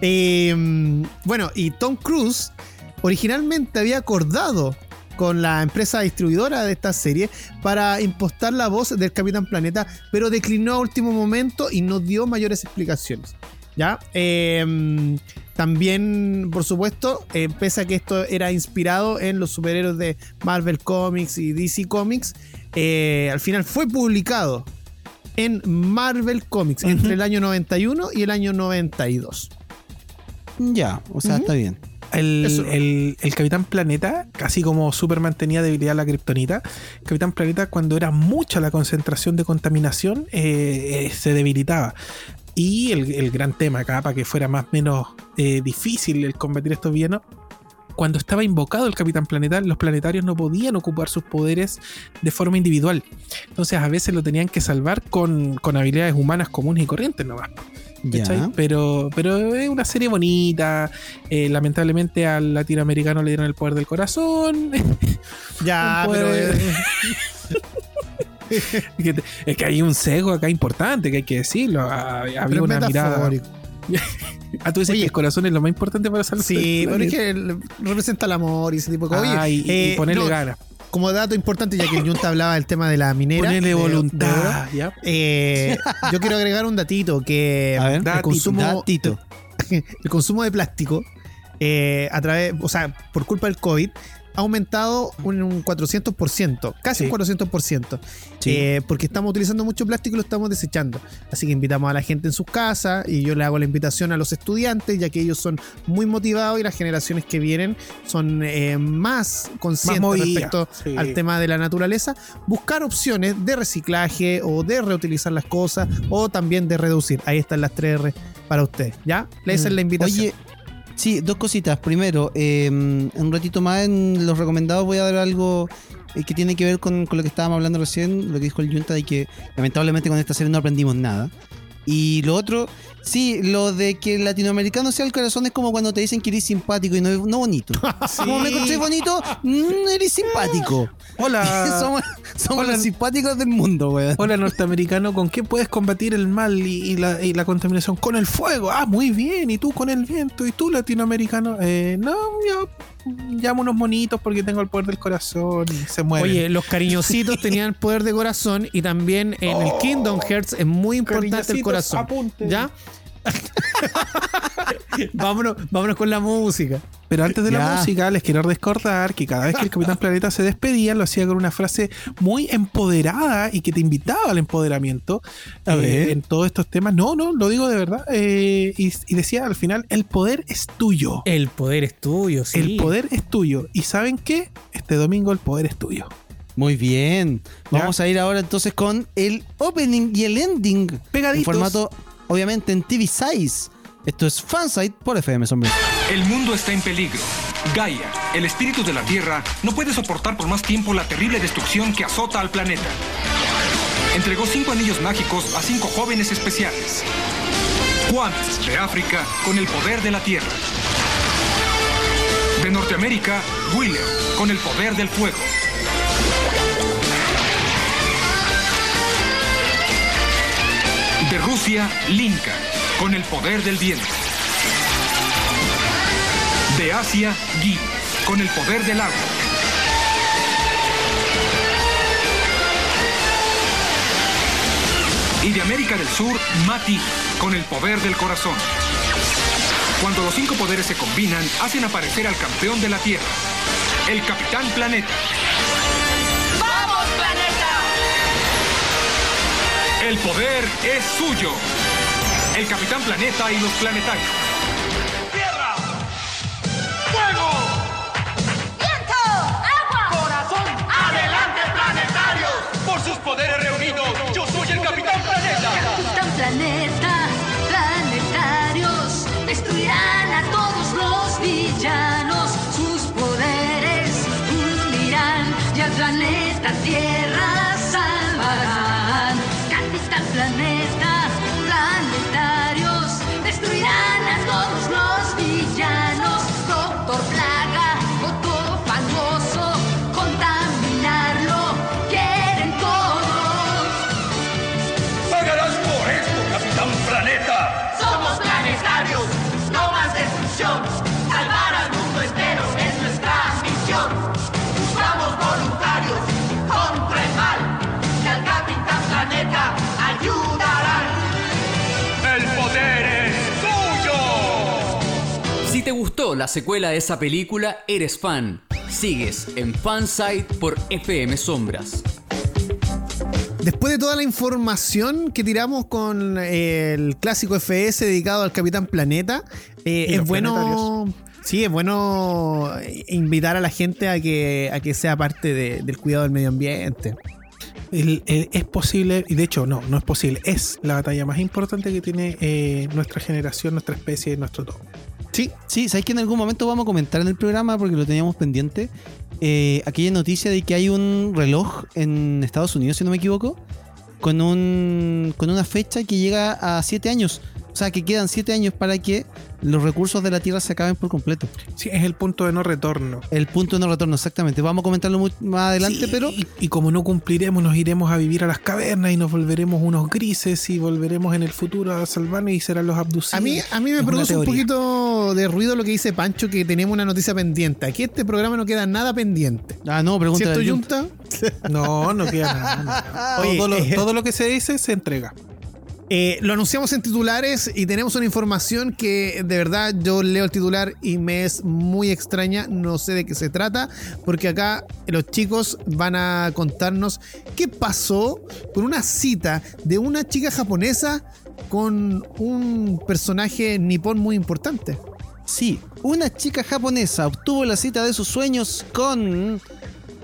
Eh, bueno, y Tom Cruise originalmente había acordado con la empresa distribuidora de esta serie para impostar la voz del Capitán Planeta, pero declinó a último momento y no dio mayores explicaciones. ¿Ya? Eh, también, por supuesto, eh, pese a que esto era inspirado en los superhéroes de Marvel Comics y DC Comics, eh, al final fue publicado en Marvel Comics entre el año 91 y el año 92. Ya, o sea, está bien. El, Eso. el- el Capitán Planeta, casi como Superman tenía debilidad a la kriptonita, Capitán Planeta cuando era mucha la concentración de contaminación eh, eh, se debilitaba. Y el, el gran tema acá, para que fuera más o menos eh, difícil el combatir estos villanos, cuando estaba invocado el Capitán Planeta, los planetarios no podían ocupar sus poderes de forma individual. Entonces a veces lo tenían que salvar con, con habilidades humanas comunes y corrientes nomás. Pero, pero es una serie bonita. eh, lamentablemente al latinoamericano le dieron el poder del corazón. [LAUGHS] Ya, pero. eh, [LAUGHS] es que hay un sesgo acá importante que hay que decirlo. Ha- Había pero una mirada. [LAUGHS] Ah, tú dices Oye. que el corazón es lo más importante para salvar Sí, el pero es planeta. que el- representa el amor y ese tipo de cosas. Ah, y eh, ponerle no, ganas. Como dato importante, ya que el Junta hablaba del tema de la minera. Ponerle de- de oro, voluntad. ¿ya? eh, yo quiero agregar un datito que A ver, el datito, consumo, datito. [LAUGHS] el consumo de plástico eh, a través, o sea, por culpa del COVID, ha aumentado un, un 400%, casi Sí. un 400%. Sí. Eh, porque estamos utilizando mucho plástico y lo estamos desechando. Así que invitamos a la gente en sus casas y yo le hago la invitación a los estudiantes, ya que ellos son muy motivados y las generaciones que vienen son eh, más conscientes respecto sí. al tema de la naturaleza. Buscar opciones de reciclaje o de reutilizar las cosas o también de reducir. Ahí están las 3 R para ustedes. ¿Ya? Esa es la invitación. Oye, sí, dos cositas. Primero, eh, un ratito más en los recomendados voy a dar algo eh, que tiene que ver con, con lo que estábamos hablando recién, lo que dijo el Junta, de que lamentablemente con esta serie no aprendimos nada. Y lo otro, sí, lo de que el latinoamericano sea el corazón es como cuando te dicen que eres simpático y no, no bonito. [LAUGHS] Como me encontré bonito, mm, eres simpático. Hola. [LAUGHS] somos somos Hola. los simpáticos del mundo, weón. Hola norteamericano, ¿con qué puedes combatir el mal y, y la, y la contaminación? Con el fuego. Ah, muy bien. ¿Y tú con el viento? ¿Y tú latinoamericano? Eh, no, yo llamo unos monitos porque tengo el poder del corazón y se mueren. Oye, los cariñositos [LAUGHS] tenían poder de corazón y también en el Kingdom Hearts es muy importante el Cariñositos, corazón. apunten. ¿Ya? [LAUGHS] vámonos, vámonos con la música. Pero antes de la música, les quiero recordar que cada vez que el Capitán Planeta se despedía, lo hacía con una frase muy empoderada y que te invitaba al empoderamiento A eh, ver. en todos estos temas. No, no, lo digo de verdad. Eh, y, y decía al final: el poder es tuyo. El poder es tuyo, sí. El poder es tuyo. ¿Y saben qué? Este domingo el poder es tuyo. Muy bien. ¿Ya? Vamos a ir ahora entonces con el opening y el ending. Pegaditos. En formato, obviamente, en TV Size. Esto es Fansite por FM Sombra. El mundo está en peligro. Gaia, el espíritu de la Tierra, no puede soportar por más tiempo la terrible destrucción que azota al planeta. Entregó cinco anillos mágicos a cinco jóvenes especiales. Juan, de África, con el poder de la Tierra. De Norteamérica, William, con el poder del fuego. De Rusia, Linka, con el poder del viento. De Asia, Gi, con el poder del agua. Y de América del Sur, Mati, con el poder del corazón. Cuando los cinco poderes se combinan, hacen aparecer al campeón de la Tierra, el Capitán Planeta. El poder es suyo. El Capitán Planeta y los planetarios. La secuela de esa película, eres fan. Sigues en Fansite por FM Sombras. Después de toda la información que tiramos con eh, el clásico FS dedicado al Capitán Planeta, eh, Y es bueno. Sí, es bueno eh, invitar a la gente a que, a que sea parte de- del cuidado del medio ambiente. El- el- es posible, y de hecho no, no es posible, es la batalla más importante que tiene eh, nuestra generación, nuestra especie, nuestro todo. Sí, Sí, ¿sabéis que en algún momento vamos a comentar en el programa, porque lo teníamos pendiente, eh, aquella noticia de que hay un reloj en Estados Unidos, si no me equivoco, con, un, con una fecha que llega a 7 años. O sea, que quedan 7 años para que los recursos de la Tierra se acaben por completo. Sí, es el punto de no retorno. El punto de no retorno, exactamente. Vamos a comentarlo mu- más adelante, Sí, pero Y, y como no cumpliremos, nos iremos a vivir a las cavernas y nos volveremos unos grises y volveremos en el futuro a salvarnos y serán los abducidos. a mí, a mí me Es produce un poquito de ruido lo que dice Pancho, que tenemos una noticia pendiente. Aquí este programa no queda nada pendiente. Ah, no, pregúntale ¿Cierto, Junta. No, no queda nada. no. [LAUGHS] Oye, todo, lo, eh, todo lo que se dice se entrega. Eh, lo anunciamos en titulares y tenemos una información que de verdad yo leo el titular y me es muy extraña, no sé de qué se trata, porque acá los chicos van a contarnos qué pasó con una cita de una chica japonesa con un personaje nipón muy importante. Sí, una chica japonesa obtuvo la cita de sus sueños con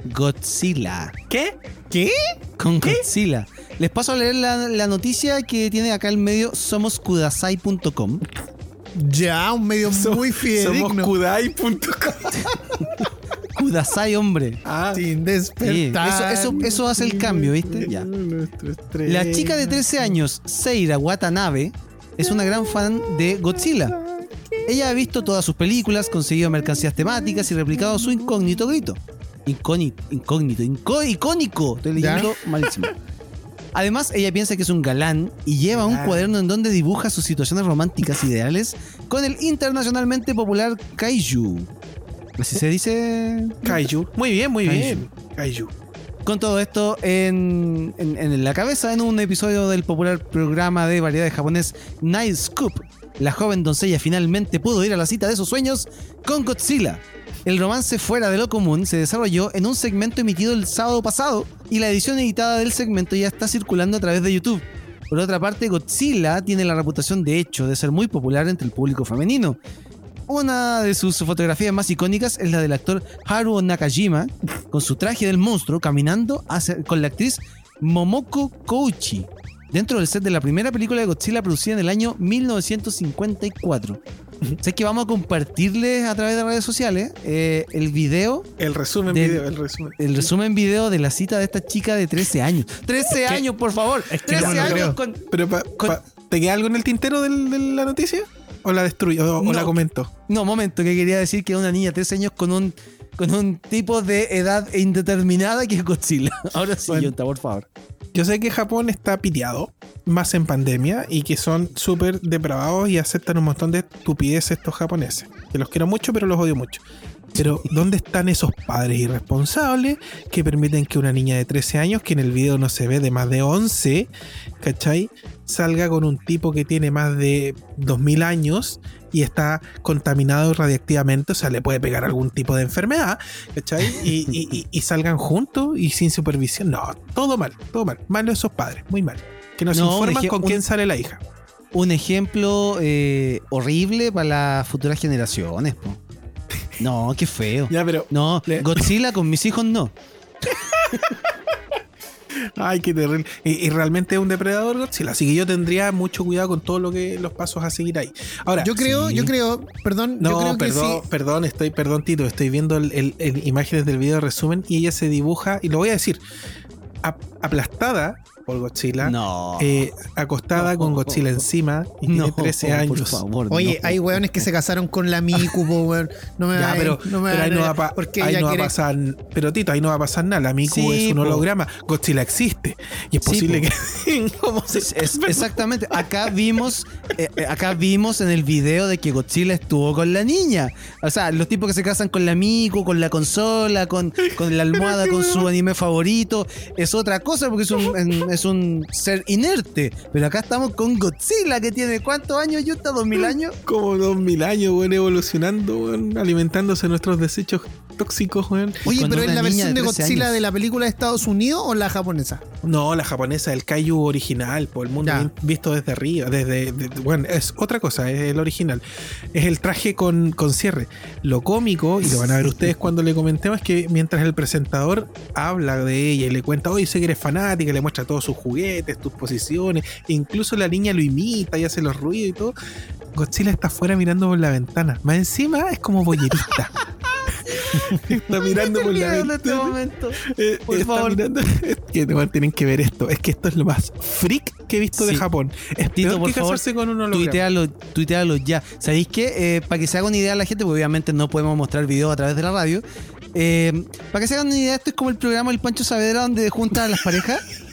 Godzilla. ¿Qué? ¿Qué? Con Godzilla. Les paso a leer la, la noticia que tiene acá el medio somoskudasai.com. Ya, un medio muy Somos fidedigno. kudai.com. Kudasai, [LAUGHS] hombre. Ah, Sin Sí, despertar. eso, eso, eso hace el cambio, ¿viste? Ya. La chica de 13 años, Seira Watanabe, es una gran fan de Godzilla. Ella ha visto todas sus películas, conseguido mercancías temáticas y replicado su incógnito grito. Incógnito, icónico. Estoy leyendo malísimo. Además, ella piensa que es un galán y lleva un cuaderno en donde dibuja sus situaciones románticas ideales con el internacionalmente popular Kaiju. Así se dice Kaiju. Muy bien, muy Kaiju. bien. Kaiju. con todo esto en, en- en la cabeza en un episodio del popular programa de variedades japonés Night Scoop. La joven doncella finalmente pudo ir a la cita de sus sueños con Godzilla. El romance fuera de lo común se desarrolló en un segmento emitido el sábado pasado y la edición editada del segmento ya está circulando a través de YouTube. Por otra parte, Godzilla tiene la reputación de hecho de ser muy popular entre el público femenino. Una de sus fotografías más icónicas es la del actor Haruo Nakajima, con su traje del monstruo caminando con la actriz Momoko Kouchi, dentro del set de la primera película de Godzilla producida en el año 1954. Sé que vamos a compartirles a través de redes sociales eh, el video, El resumen Del- video, el resumen. el resumen video de la cita de esta chica de 13 años. 13 años, por favor. Es que 13 no me lo años creo. con... Pero pa- Con- pa- ¿te queda algo en el tintero del- de la noticia? ¿O la destruyo? ¿O, o la comento? No, momento, que quería decir que una niña de 13 años con un, con un tipo de edad indeterminada que es Godzilla. [LAUGHS] Ahora sí, Bueno. Yonta, por favor. Yo sé que Japón está piteado, más en pandemia, y que son súper depravados y aceptan un montón de estupideces estos japoneses. Que los quiero mucho, pero los odio mucho. Pero, ¿dónde están esos padres irresponsables que permiten que una niña de 13 años, que en el video no se ve de más de 11, ¿cachai? Salga con un tipo que tiene más de 2000 años y está contaminado radiactivamente, o sea, le puede pegar algún tipo de enfermedad, ¿cachai? Y, y- y- y salgan juntos y sin supervisión. No, todo mal, todo mal. Malo esos padres, muy mal. Que nos No, informan con quién sale la hija. Un ejemplo eh, horrible para las futuras generaciones. po. No, qué feo. Ya, pero. No, Le- Godzilla con mis hijos no. [LAUGHS] Ay, qué terrible. Y, y realmente es un depredador Godzilla. Así que yo tendría mucho cuidado con todo lo que los pasos a seguir ahí. Ahora, Yo creo, sí. yo creo, perdón, yo No, que perdón, sí. perdón, estoy, perdón, Tito, estoy viendo el- el- el- imágenes del video de resumen y ella se dibuja, y lo voy a decir, ap- aplastada por Godzilla, No. eh, acostada con Godzilla encima y tiene 13 por años. favor, Oye, no. hay weones que se casaron con la Miku, po, weón. No me Ya, vayan- pero, no me pero ahí no va pa- porque ahí no va a pasar. Pero Tito, ahí no va a pasar nada. La Miku Sí, es un po. holograma. Godzilla existe. Y es posible po. que. [LAUGHS] ¿Cómo se- Es- es- exactamente. Acá vimos, eh, eh, acá vimos en el video de que Godzilla estuvo con la niña. O sea, los tipos que se casan con la Miku, con la consola, con, con la [LAUGHS] almohada, con su anime favorito, es otra cosa porque es un, en- es un ser inerte. Pero acá estamos con Godzilla que tiene ¿cuántos años? Yuta, ¿dos mil años? Como dos mil años, weón, evolucionando, weón, alimentándose de nuestros desechos tóxicos, weón. Oye, pero ¿es la versión de de 13 Godzilla años. de la película de Estados Unidos o la japonesa? No, la japonesa, el kaiju original, por el mundo Ya. visto desde arriba, desde, de- bueno, es otra cosa, es el original. Es el traje con, con cierre. Lo cómico, y lo van a ver ustedes [LAUGHS] cuando le comentemos, es que mientras el presentador habla de ella y le cuenta, oye, sé que eres fanática, le muestra todos sus juguetes, tus posiciones, incluso la niña lo imita y hace los ruidos y todo. Godzilla está afuera mirando por la ventana. Más encima es como boyerista. [LAUGHS] está mirando por la este ventana. momento. Eh, Por está favor. mirando- [LAUGHS] es que bueno, tienen que ver esto. Es que esto es lo más freak que he visto de. Japón. Es Tito, peor por que favor, casarse con un holograma. Tuitealo, tuitealo ya. ¿Sabéis qué? Eh, para que se haga una idea la gente, porque obviamente no podemos mostrar video a través de la radio. eh, para que se hagan una idea, esto es como el programa El Pancho Saavedra donde juntan a las parejas. [LAUGHS]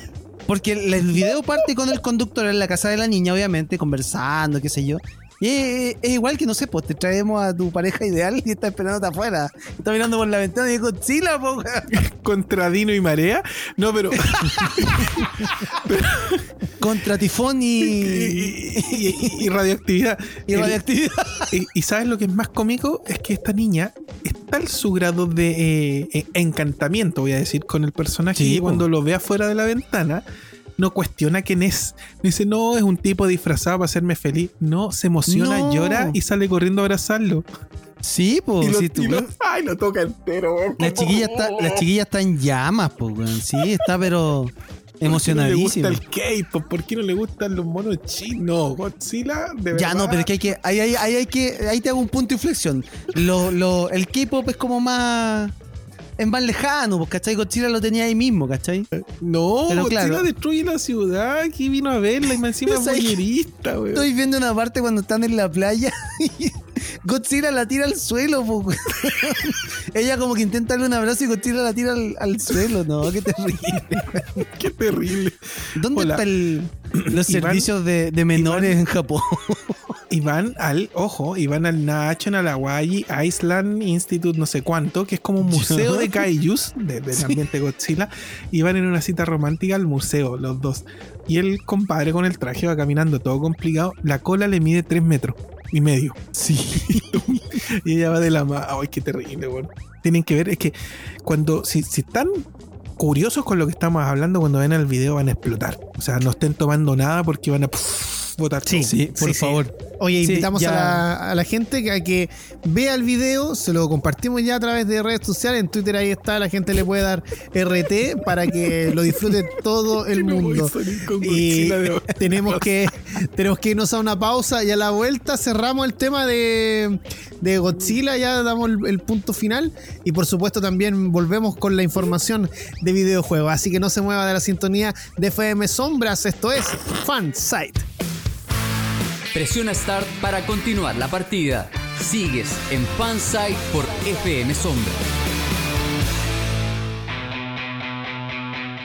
Porque el, video parte con el conductor en la casa de la niña, obviamente, conversando, qué sé yo. Y es, es igual que, no sé, pues te traemos a tu pareja ideal y está esperándote afuera. Está mirando por la ventana y es Godzilla, po. Contra Dino y Marea. No, [LAUGHS] pero. Contra tifón y, y, y- y radioactividad. y radioactividad. Y, y ¿sabes lo que es más cómico? Es que esta niña está en su grado de eh, eh, encantamiento, voy a decir, con el personaje. Sí, y po. cuando lo ve afuera de la ventana, no cuestiona quién es. No dice, no, es un tipo disfrazado para hacerme feliz. No, se emociona, No. llora y sale corriendo a abrazarlo. Sí, pues. y lo, sí, tú, y lo- weón. [LAUGHS] ay, lo toca entero, weón. La chiquilla está, la chiquilla está en llamas, pues, weón. Sí, está pero [LAUGHS] ¿Por qué no le gusta emocionadísima. el K-pop? ¿Por qué no le gustan los monos chinos? Godzilla, de verdad. Ya no, pero es que hay que, ahí, ahí, ahí hay que, ahí te hago un punto de inflexión. Lo, lo, el K-pop es como más, es más lejano, pues, ¿cachai? Godzilla lo tenía ahí mismo, ¿cachai? No, Pero Godzilla claro. destruye la ciudad. Aquí vino a verla y más encima [LAUGHS] es bollerista, weón. Estoy viendo una parte cuando están en la playa [LAUGHS] y Godzilla la tira al suelo. [LAUGHS] Ella como que intenta darle un abrazo y Godzilla la tira al, al suelo, no, qué terrible. [LAUGHS] Qué terrible. ¿Dónde Hola. está el, [CLEARS THROAT] los Iván- servicios de, de menores en Japón? [LAUGHS] Y van al, ojo, y van al National Hawaii Island Institute no sé cuánto, que es como un museo de kaijus de- del ambiente Godzilla, y van en una cita romántica al museo, los dos. Y el compadre con el traje va caminando todo complicado, la cola le mide 3 metros y medio. Sí. y ella va de la mano. Ay, qué terrible, weón. Tienen que ver, es que cuando, si, si están curiosos con lo que estamos hablando, cuando ven el video van a explotar. O sea, no estén tomando nada porque van a pff, botar. Sí, por favor. Oye, Sí, invitamos a, la, a la gente que, a que vea el video, se lo compartimos ya a través de redes sociales, en Twitter ahí está, la gente le puede dar RT para que lo disfrute todo [LAUGHS] el mundo. Y tenemos que, tenemos que irnos a una pausa y a la vuelta cerramos el tema de, de Godzilla, ya damos el, el punto final y por supuesto también volvemos con la información de videojuegos. Así que no se mueva de la sintonía de FM Sombras, esto es Fansite. Presiona Start para continuar la partida. Sigues en Fansite por FM Sombra.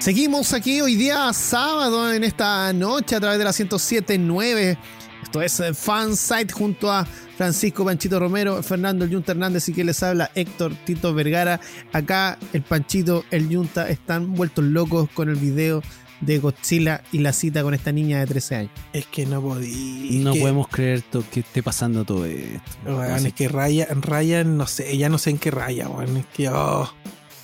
Seguimos aquí hoy día sábado en esta noche a través de la 107.9. Esto es eh, Fansite junto a Francisco Panchito Romero, Fernando el Yunta Hernández y que les habla Héctor Tito Vergara. Acá el Panchito, el Yunta están vueltos locos con el video de Godzilla y la cita con esta niña de 13 años. Es que no podí. No que, podemos creer to- que esté pasando todo esto. es que Ryan, Ryan, no sé, ya no sé en qué raya, weón. Es que, oh,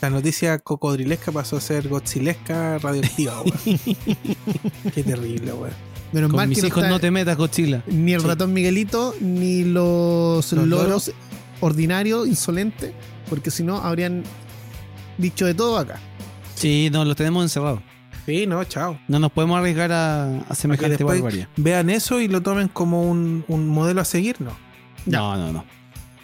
la noticia cocodrilesca pasó a ser godzilesca radioactiva, weón. [LAUGHS] qué terrible, weón. Menos Con mal mis que no hijos está no te metas, Godzilla. ni el Sí. ratón Miguelito ni los, ¿Los loros, loros? ordinarios, insolentes, porque si no habrían dicho de todo acá. Sí, no, los tenemos encerrados. Sí, no, chao. No nos podemos arriesgar a, a semejante barbarie. Vean eso y lo tomen como un, un modelo a seguir, ¿no? No, no, no.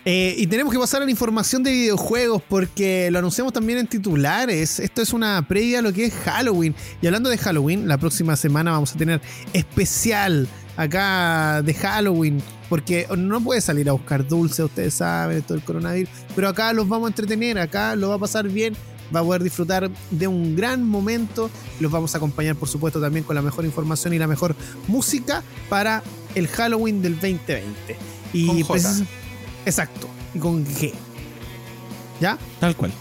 Eh, y tenemos que pasar a la información de videojuegos porque lo anunciamos también en titulares. Esto es una previa a lo que es Halloween. Y hablando de Halloween, la próxima semana vamos a tener especial acá de Halloween. Porque no puede salir a buscar dulce, ustedes saben, esto del coronavirus. Pero acá los vamos a entretener, acá lo va a pasar bien. Va a poder disfrutar de un gran momento. Los vamos a acompañar, por supuesto, también con la mejor información y la mejor música para el Halloween del 2020. Y Con J. precis- Exacto, y con G. ¿Ya? Tal cual.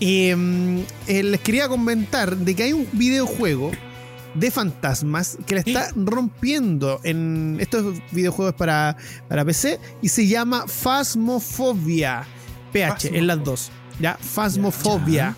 Y mm, eh, les quería comentar de que hay un videojuego de fantasmas que le está rompiendo en estos videojuegos para, para PC y se llama Phasmophobia. PH, en las dos. ¿Ya? Phasmophobia.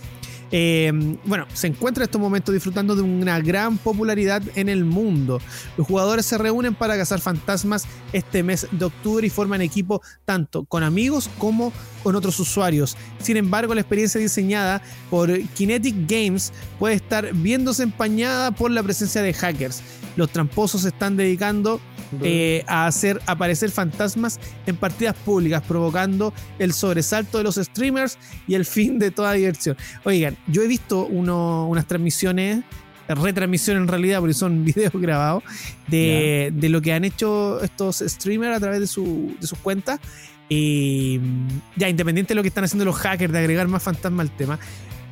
Eh, bueno, se encuentra en estos momentos disfrutando de una gran popularidad en el mundo. Los jugadores se reúnen para cazar fantasmas este mes de octubre y forman equipo tanto con amigos como con otros usuarios. Sin embargo, la experiencia diseñada por Kinetic Games puede estar viéndose empañada por la presencia de hackers. Los tramposos se están dedicando eh, a hacer aparecer fantasmas en partidas públicas, provocando el sobresalto de los streamers y el fin de toda diversión. Oigan, yo he visto uno- unas transmisiones, retransmisiones en realidad, porque son [LAUGHS] videos grabados, de, de lo que han hecho estos streamers a través de, su- de sus cuentas. Y ya, independiente de lo que están haciendo los hackers, de agregar más fantasmas al tema,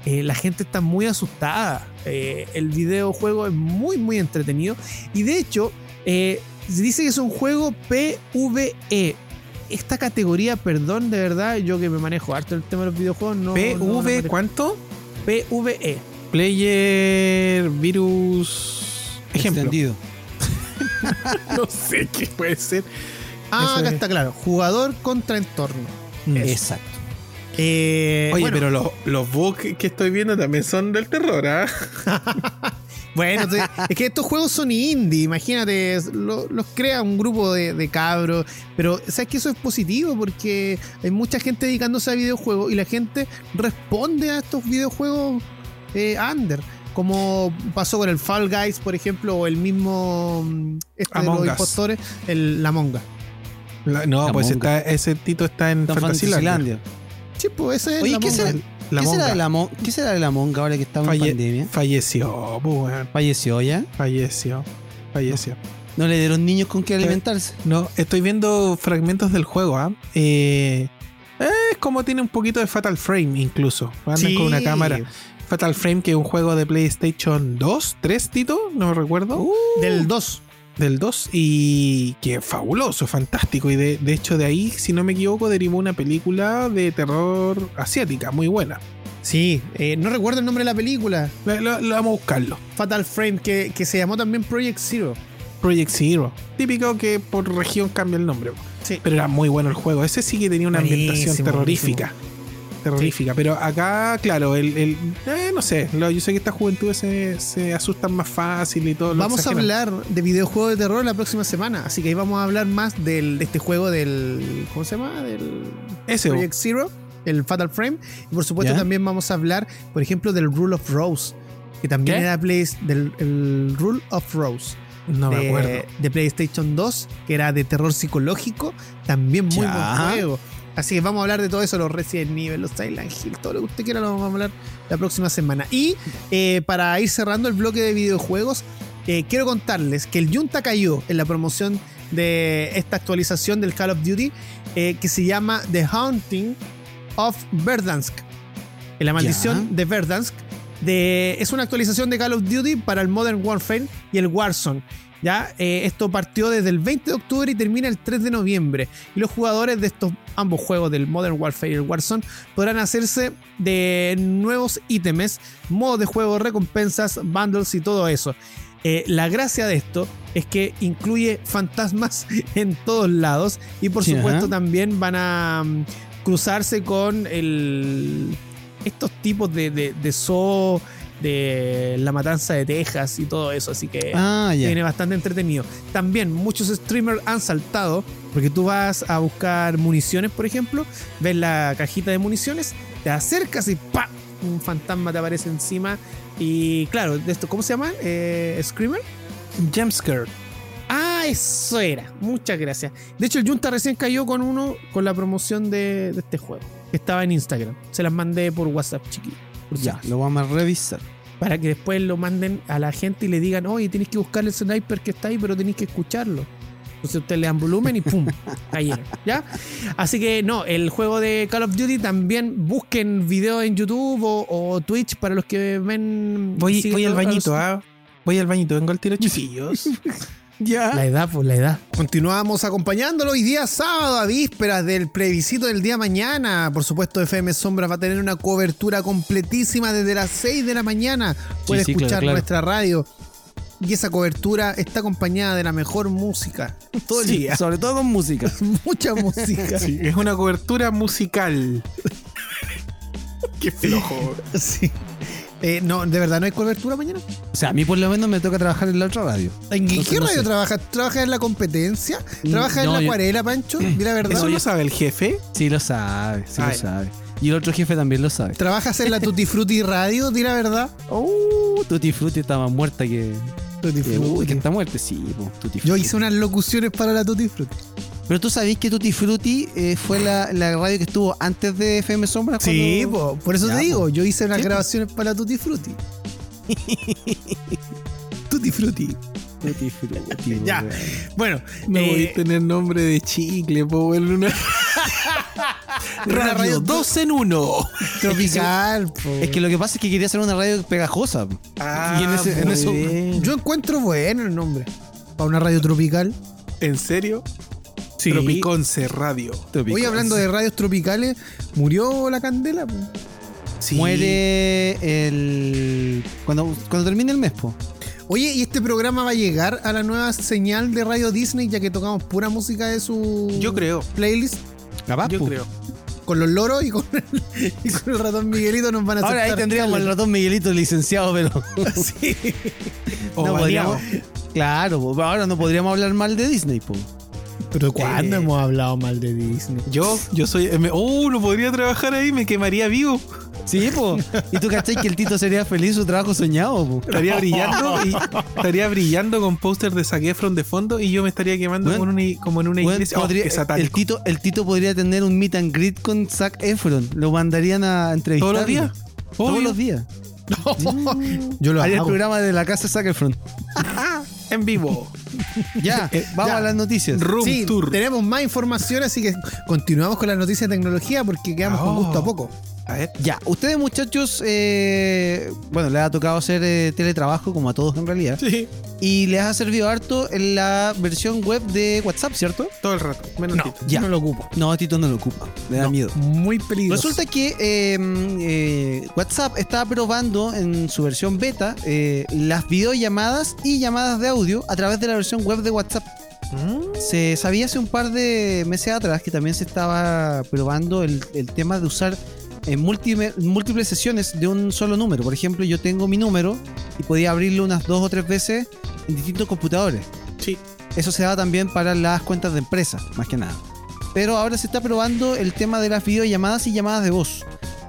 eh, la gente está muy asustada. Eh, el videojuego es muy, muy entretenido. Y de hecho, Eh, dice que es un juego PvE. Esta categoría, perdón, de verdad, yo que me manejo harto el tema de los videojuegos, no. no PV, manejo. ¿cuánto? PvE. Player Virus. Ejemplo. Extendido. [LAUGHS] No sé qué puede ser. Ah, Eso acá es. está claro. Jugador contra entorno. Exacto. Eh, Oye, bueno, pero los, los bugs que estoy viendo también son del terror, ¿ah? [LAUGHS] Bueno, entonces, [LAUGHS] es que estos juegos son indie, imagínate, lo- los crea un grupo de, de cabros, pero sabes que eso es positivo porque hay mucha gente dedicándose a videojuegos y la gente responde a estos videojuegos eh, under, como pasó con el Fall Guys, por ejemplo, o el mismo mm, este de los Us. impostores, el La Monga. La- no, La pues monga. está, ese tito está en Fantasylandia. Fantasylandia. Sí, pues ese es Oye, la ¿qué Monga. será, La ¿qué, será de la Mon- ¿qué será de la monga ahora que estamos Falle- en pandemia? Falleció, pues, weón. Falleció ya. Falleció. Falleció. No le dieron niños con qué alimentarse. No, estoy viendo fragmentos del juego, ¿ah? Eh, es como tiene un poquito de Fatal Frame incluso. Andan Sí. con una cámara. Fatal Frame, que es un juego de PlayStation 2, 3, Tito, no me recuerdo. Uh. Del 2. Del 2. Y que fabuloso, fantástico. Y de, de hecho, de ahí, si no me equivoco, derivó una película de terror asiática, muy buena. Sí, eh, no recuerdo el nombre de la película. La- la- la vamos a buscarlo. Fatal Frame, que, que se llamó también Project Zero. Project Zero. Típico que por región cambia el nombre. Sí. Pero era muy bueno el juego. Ese sí que tenía una ambientación Buenísimo, terrorífica. Pero acá, claro, el, el- eh, no sé. lo- yo sé que estas juventudes se, se asustan más fácil y todo. lo Vamos a hablar de videojuegos de terror la próxima semana, así que ahí vamos a hablar más del, de este juego del. ¿Cómo se llama? Del Ese. Project Zero, el Fatal Frame. Y por supuesto también vamos a hablar, por ejemplo, del Rule of Rose, que también ¿Qué? era Play, del el Rule of Rose. No me de, acuerdo. de PlayStation 2, que era de terror psicológico, también muy Ya. buen juego. Así que vamos a hablar de todo eso, los Resident Evil, los Silent Hill, todo lo que usted quiera lo vamos a hablar la próxima semana. Y eh, para ir cerrando el bloque de videojuegos, eh, quiero contarles que el Junta cayó en la promoción de esta actualización del Call of Duty eh, que se llama The Haunting of Verdansk. La maldición de Verdansk. De, es una actualización de Call of Duty para el Modern Warfare y el Warzone. ¿ya? Eh, esto partió desde el 20 de octubre y termina el 3 de noviembre. Y los jugadores de estos ambos juegos, del Modern Warfare y el Warzone, podrán hacerse de nuevos ítems, modos de juego, recompensas, bundles y todo eso. Eh, la gracia de esto es que incluye fantasmas [LAUGHS] en todos lados y por Sí, supuesto ajá. también van a mm, cruzarse con el, estos tipos de, de, de zoo, de la matanza de Texas y todo eso, así que Ah, ya. viene bastante entretenido. También muchos streamers han saltado porque tú vas a buscar municiones, por ejemplo, ves la cajita de municiones, te acercas y ¡pa! un fantasma te aparece encima y claro, de esto, ¿cómo se llama? Eh, Screamer. Jumpscare. Ah, eso era. Muchas gracias. De hecho, el Junta recién cayó con uno con la promoción de, de este juego. Que estaba en Instagram. Se las mandé por WhatsApp, chiquillos. Ya, lo vamos a revisar. Para que después lo manden a la gente y le digan, oye, tenéis que buscar el sniper que está ahí, pero tenéis que escucharlo. Entonces ustedes le dan volumen y ¡pum! [LAUGHS] cayeron. ¿Ya? Así que no, el juego de Call of Duty también busquen videos en YouTube o, o Twitch para los que ven. Voy, voy al los- bañito, ¿ah? Voy al bañito, vengo al tiro, [LAUGHS] chiquillos. Ya. La edad, pues la edad. Continuamos acompañándolo hoy día sábado, a vísperas del plebiscito del día mañana. Por supuesto, FM Sombra va a tener una cobertura completísima desde las 6 de la mañana. Puede sí, escuchar claro, claro. nuestra radio. Y esa cobertura está acompañada de la mejor música. Todo el Sí, día. sobre todo con música. [LAUGHS] Mucha música. Sí, es una cobertura musical. [LAUGHS] Qué flojo. Sí. Eh, no, de verdad, ¿no hay cobertura mañana? O sea, a mí por lo menos me toca trabajar en la otra radio. ¿En Entonces, qué no radio sé. trabajas? ¿Trabajas en la competencia? ¿Trabajas en la yo- acuarela, Pancho? [CLEARS THROAT] Di la verdad. ¿Eso lo sabe el jefe? Sí lo sabe, sí lo sabe. Y el otro jefe también lo sabe. ¿Trabajas en la [LAUGHS] Tutti Frutti Radio? Di la verdad. Uh, Tutti Frutti está más muerta que. Tutti que, uy, Frutti. que está muerta, sí, po, Tutti Yo Frutti. hice unas locuciones para la Tutti Frutti. Pero tú sabés que Tutti Frutti eh, fue la, la radio que estuvo antes de FM Sombra. Sí, cuando- po, por eso Ya, te digo, po. yo hice unas Sí, grabaciones para Tutti Frutti. [LAUGHS] Tutti Frutti. Tutti Frutti. [LAUGHS] Ya. Bueno, No voy eh, a tener nombre de chicle, po, [LAUGHS] en una... Radio radio 2 en 1. tropical. po. Es que lo que pasa es que quería hacer una radio pegajosa. Ah, Y en ese- en eso- yo encuentro bueno el nombre. para una radio tropical. ¿En serio? Sí. Tropiconce Radio. Hoy hablando de radios tropicales, murió la candela. po. Sí. Muere el. Cuando, cuando termine el mes, po. Oye, ¿y este programa va a llegar a la nueva señal de Radio Disney ya que tocamos pura música de su Yo creo. playlist? Capaz, Yo po. creo. Con los loros y con el, y con el ratón Miguelito nos van a Ahora ahí tendríamos el ratón Miguelito licenciado, pero. [LAUGHS] Sí. [LAUGHS] O no podríamos. Claro, ahora no podríamos hablar mal de Disney, po. Pero ¿cuándo Eh. hemos hablado mal de Disney? Yo, yo soy. Oh, no podría trabajar ahí, me quemaría vivo. Sí, po. Y tú cachai que el Tito sería feliz su trabajo soñado, po. Estaría brillando y estaría brillando con póster de Zac Efron de fondo y yo me estaría quemando Bueno, como, en una, como en una Bueno, iglesia. Oh, podría- el. Tito, el Tito podría tener un meet and greet con Zac Efron. Lo mandarían a entrevistar. ¿Todos los días? Todos los días. [LAUGHS] Yo lo Haría el programa de la casa de Zac Efron. [LAUGHS] En vivo. Ya, [LAUGHS] vamos ya. a las noticias. Room Sí, tour. tenemos más información, así que continuamos con las noticias de tecnología porque quedamos con Oh. gusto a poco. A ver. Ya, ustedes muchachos, eh, bueno, les ha tocado hacer eh, teletrabajo como a todos en realidad. Sí. Y les ha servido harto en la versión web de WhatsApp, ¿cierto? Todo el rato. Menos Tito. Ya. No lo ocupo. No, Tito no lo ocupa, le da No, miedo. Muy peligroso. Resulta que eh, eh, WhatsApp está probando en su versión beta eh, las videollamadas y llamadas de audio a través de la versión web de WhatsApp. Mm. Se sabía hace un par de meses atrás que también se estaba probando el, el tema de usar eh, múltiple- múltiples sesiones de un solo número. Por ejemplo, yo tengo mi número y podía abrirlo unas dos o tres veces en distintos computadores. Sí. Eso se da también para las cuentas de empresa, más que nada. Pero ahora se está probando el tema de las videollamadas y llamadas de voz.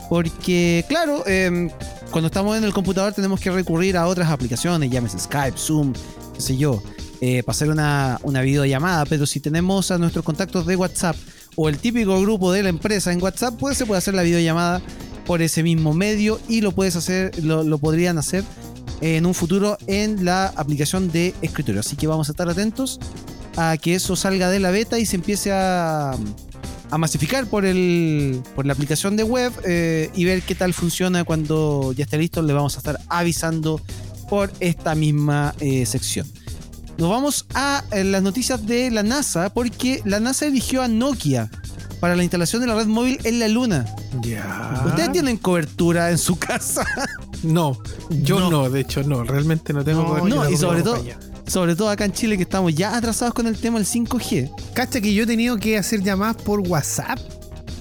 Porque, claro, em, cuando estamos en el computador tenemos que recurrir a otras aplicaciones, llámese Skype, Zoom, qué sé yo, eh, para hacer una, una videollamada. Pero si tenemos a nuestros contactos de WhatsApp o el típico grupo de la empresa en WhatsApp, pues se puede hacer la videollamada por ese mismo medio y lo puedes hacer, lo, podrían hacer en un futuro en la aplicación de escritorio. Así que vamos a estar atentos a que eso salga de la beta y se empiece a, a masificar por, el, por la aplicación de web eh, y ver qué tal funciona cuando ya esté listo. Le vamos a estar avisando por esta misma eh, sección. Nos vamos a eh, las noticias de la NASA porque la NASA eligió a Nokia para la instalación de la red móvil en la Luna. Ya. ¿Ustedes tienen cobertura en su casa? [LAUGHS] No, yo No. no. de hecho no, realmente no tengo No, cobertura no, y sobre todo-. Sobre todo acá en Chile que estamos ya atrasados con el tema del 5G. Cacha que yo he tenido que hacer llamadas por WhatsApp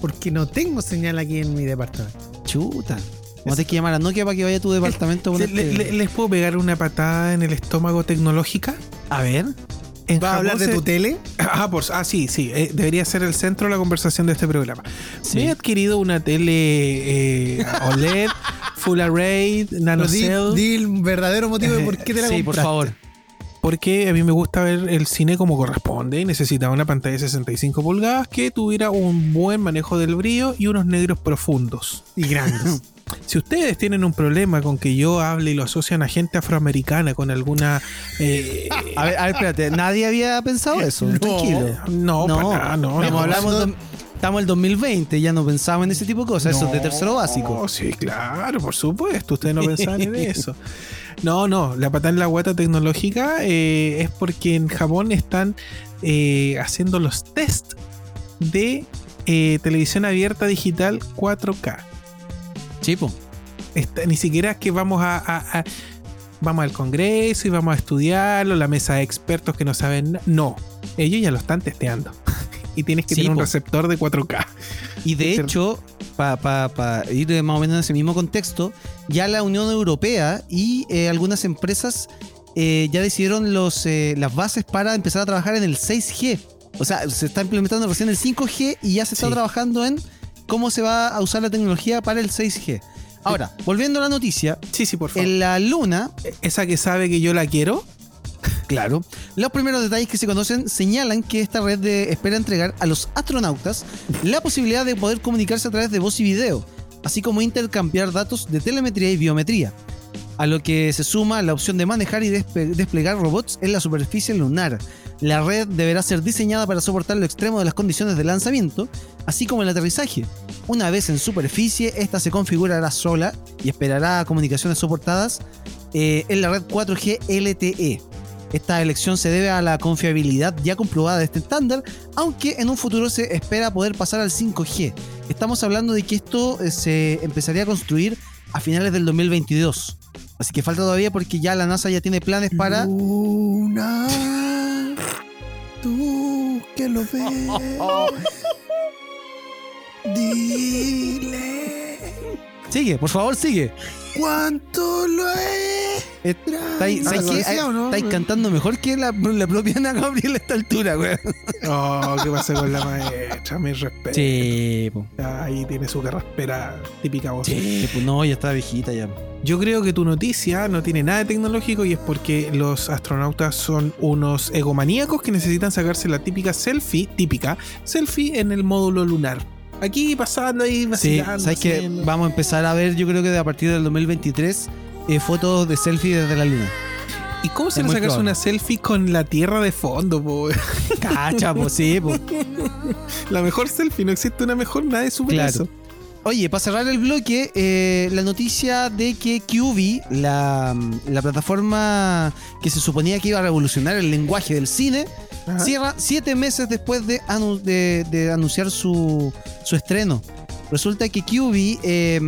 porque no tengo señal aquí en mi departamento. Chuta. Vamos a tener que llamar a Nokia para que vaya a tu departamento. Le- le- le- ¿Les puedo pegar una patada en el estómago tecnológica? A ver. En ¿Vas a hablar de tu tele? [LAUGHS] Ah, por, ah, sí, sí. eh, debería ser el centro de la conversación de este programa. Sí. Me he adquirido una tele eh, OLED, [LAUGHS] Full Array, Pero Nano di, Cell, di el verdadero motivo de por qué te la [LAUGHS] Sí, por compraste. favor. porque a mí me gusta ver el cine como corresponde y necesitaba una pantalla de 65 pulgadas que tuviera un buen manejo del brillo y unos negros profundos. Y grandes. Si ustedes tienen un problema con que yo hable y lo asocian a gente afroamericana con alguna... eh, A ver, a ver, espérate. Nadie había pensado eso. No. Tranquilo. no, No, para no. Estamos, no. hablando de- estamos en el 2020, ya no pensamos en ese tipo de cosas. Eso es de tercero básico. Sí, claro, por supuesto. Ustedes no pensaban en [LAUGHS] eso. No, no, la patada en la guata tecnológica eh, es porque en Japón están eh, haciendo los test de eh, televisión abierta digital 4K. Chipo. Esta- ni siquiera es que vamos a, a- a- vamos al Congreso y vamos a estudiarlo, la mesa de expertos que no saben No, ellos ya lo están testeando. [LAUGHS] y tienes que Sí, tener un receptor de 4K. Y de hecho, para ir más o menos en ese mismo contexto, ya la Unión Europea y eh, algunas empresas eh, ya decidieron los, eh, las bases para empezar a trabajar en el 6G. O sea, se está implementando recién el 5G y ya se está Sí. trabajando en cómo se va a usar la tecnología para el 6G. Ahora, volviendo a la noticia, Sí, sí, por favor. en la Luna, Esa que sabe que yo la quiero. [LAUGHS] Claro. Los primeros detalles que se conocen señalan que esta red de- espera entregar a los astronautas la posibilidad de poder comunicarse a través de voz y video, así como intercambiar datos de telemetría y biometría. A lo que se suma la opción de manejar y despe- desplegar robots en la superficie lunar. La red deberá ser diseñada para soportar lo extremo de las condiciones de lanzamiento, así como el aterrizaje. Una vez en superficie, esta se configurará sola y esperará comunicaciones soportadas eh, en la red 4G LTE. Esta elección se debe a la confiabilidad ya comprobada de este estándar, aunque en un futuro se espera poder pasar al 5G. Estamos hablando de que esto eh, se empezaría a construir a finales del 2022. Así que falta todavía porque ya la NASA ya tiene planes para... Luna, tú que lo [LAUGHS] ves, dile Sigue, por favor, sigue. Cuánto lo es. Estáis, ¿sabes Algo qué? decía, ¿o no? Cantando mejor que la, la propia Ana Gabriel a esta altura, güey. [LAUGHS] Oh, ¿qué pasa con la maestra? Mi respeto. Sí, po. Ahí tiene su carraspera típica voz. Sí, pues no, ya está viejita ya. Yo creo que tu noticia no tiene nada de tecnológico y es porque los astronautas son unos egomaníacos que necesitan sacarse la típica selfie, típica selfie en el módulo lunar. Aquí pasando ahí, Sí, vacilando. ¿sabes qué? haciendo. Vamos a empezar a ver, yo creo que a partir del 2023, eh, fotos de selfie desde la luna. ¿Y cómo se le probable. una selfie con la tierra de fondo, po? Cacha, pues sí, pues. [LAUGHS] La mejor selfie, no existe una mejor, nadie supera Claro. eso. Oye, para cerrar el bloque, eh, la noticia de que QV, la, la plataforma que se suponía que iba a revolucionar el lenguaje del cine, Ajá. cierra siete meses después de, anu- de- de anunciar su, su estreno. Resulta que QV, eh,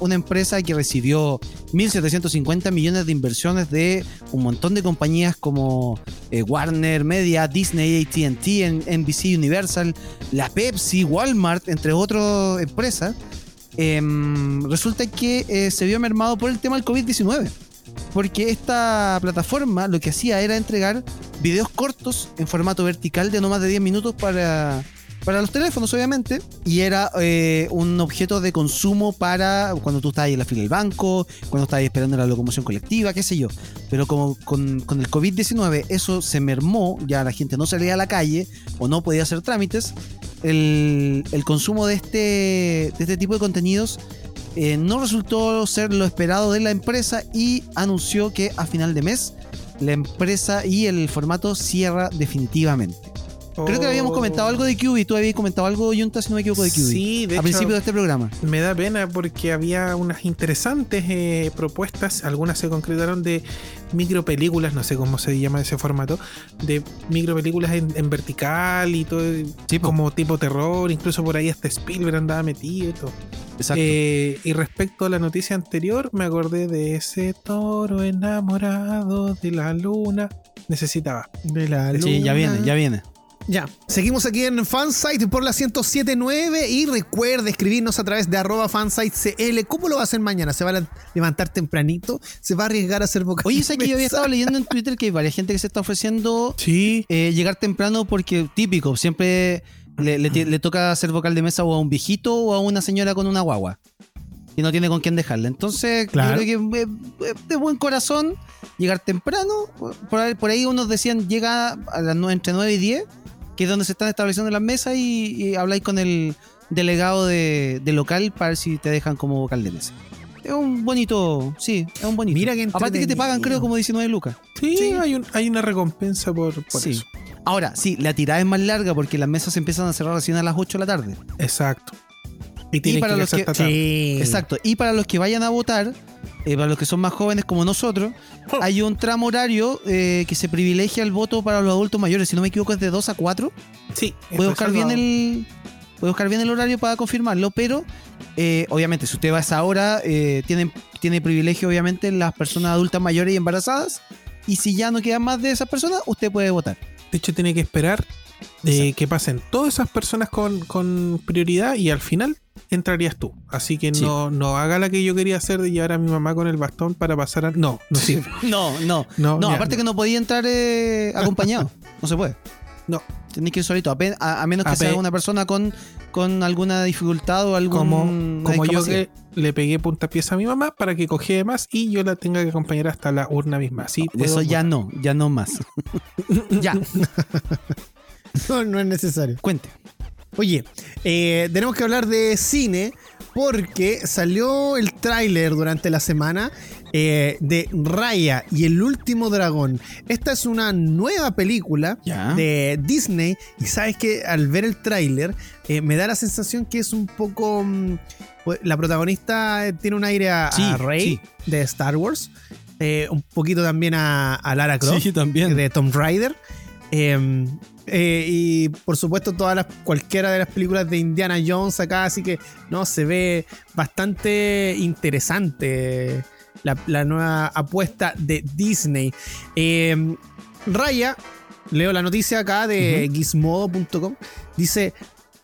una empresa que recibió 1.750 millones de inversiones de un montón de compañías como eh, Warner Media, Disney, ATT, NBC Universal, la Pepsi, Walmart, entre otras empresas, em, resulta que eh, se vio mermado por el tema del COVID-19. Porque esta plataforma lo que hacía era entregar videos cortos en formato vertical de no más de 10 minutos para, para los teléfonos, obviamente. Y era eh, un objeto de consumo para cuando tú estabas en la fila del banco, cuando estabas esperando la locomoción colectiva, qué sé yo. Pero como con, con el COVID-19 eso se mermó, ya la gente no salía a la calle o no podía hacer trámites, el, el consumo de este, de este tipo de contenidos eh, no resultó ser lo esperado de la empresa y anunció que a final de mes la empresa y el formato cierra definitivamente. Creo que habíamos comentado algo de QB. Tú habías comentado algo, Junta, si no me equivoco, de QB. Sí, de a principio de este programa. me da pena porque había unas interesantes eh, propuestas, algunas se concretaron de micropelículas, no sé cómo se llama ese formato, de micropelículas en, en vertical y todo, Sí, como tipo terror, incluso por ahí hasta Spielberg andaba metido y todo. Exacto. Eh, y respecto a la noticia anterior, me acordé de ese toro enamorado de la luna. Necesitaba. De la sí, ya luna. viene, ya viene. Ya, seguimos aquí en Fansite por la 1079 y recuerde escribirnos a través de arroba fansitecl. ¿Cómo lo va a hacer mañana? ¿Se va a levantar tempranito? ¿Se va a arriesgar a hacer boca Oye, sé que yo había estado leyendo en Twitter que hay varias gente que se está ofreciendo Sí. eh, llegar temprano porque típico, siempre le, le ti- le toca hacer vocal de mesa o a un viejito o a una señora con una guagua. Y no tiene con quién dejarla. Entonces, Claro. creo que eh, eh, de buen corazón llegar temprano. Por ahí, por ahí unos decían llega a las entre 9 y 10, que es donde se están estableciendo las mesas, y, y habláis con el delegado de, de local para ver si te dejan como vocal de mesa. Es un bonito, sí, es un bonito. Mira qué Aparte que te pagan, creo, como 19 lucas. Sí, Sí. Hay, un- hay una recompensa por, por Sí. eso. Ahora, sí, la tirada es más larga porque las mesas se empiezan a cerrar recién a las 8 de la tarde. Exacto. Y, tienen para que los que-. Sí. Exacto. Y para los que vayan a votar, eh, para los que son más jóvenes como nosotros, [LAUGHS] hay un tramo horario eh, que se privilegia el voto para los adultos mayores. Si no me equivoco, es de 2 a 4. Sí, Voy a buscar bien el. Voy a buscar bien el horario para confirmarlo, pero eh, obviamente, si usted va a esa hora, eh, tiene, tiene privilegio, obviamente, las personas adultas mayores y embarazadas. Y si ya no quedan más de esas personas, usted puede votar. De hecho, tiene que esperar eh, que pasen todas esas personas con, con prioridad y al final entrarías tú. Así que Sí. no, no haga la que yo quería hacer de llevar a mi mamá con el bastón para pasar a... No, no [LAUGHS] sirve. No, no. No, aparte no. que no podía entrar eh, acompañado. [LAUGHS] no se puede. No. Tenés que ir solito, a, a menos que sea una persona con, con alguna dificultad o algún Como, como yo que le pegué puntapiés a mi mamá para que cogiera más y yo la tenga que acompañar hasta la urna misma. Eso ya no, ya no más. [LAUGHS] ya, [LAUGHS] No, no es necesario. cuente. Oye, eh, tenemos que hablar de cine porque salió el tráiler durante la semana eh, de Raya y el último dragón. Esta es una nueva película de Disney y sabes que al ver el tráiler eh, me da la sensación que es un poco... mm, pues, la protagonista tiene un aire a, Rey sí. de Star Wars. un poquito también a, a Lara Croft Sí, también. de Tomb Raider. Eh, y por supuesto todas las cualquiera de las películas de Indiana Jones acá, así que no se ve bastante interesante la, la nueva apuesta de Disney. Eh, Raya, leo la noticia acá de gizmodo.com, dice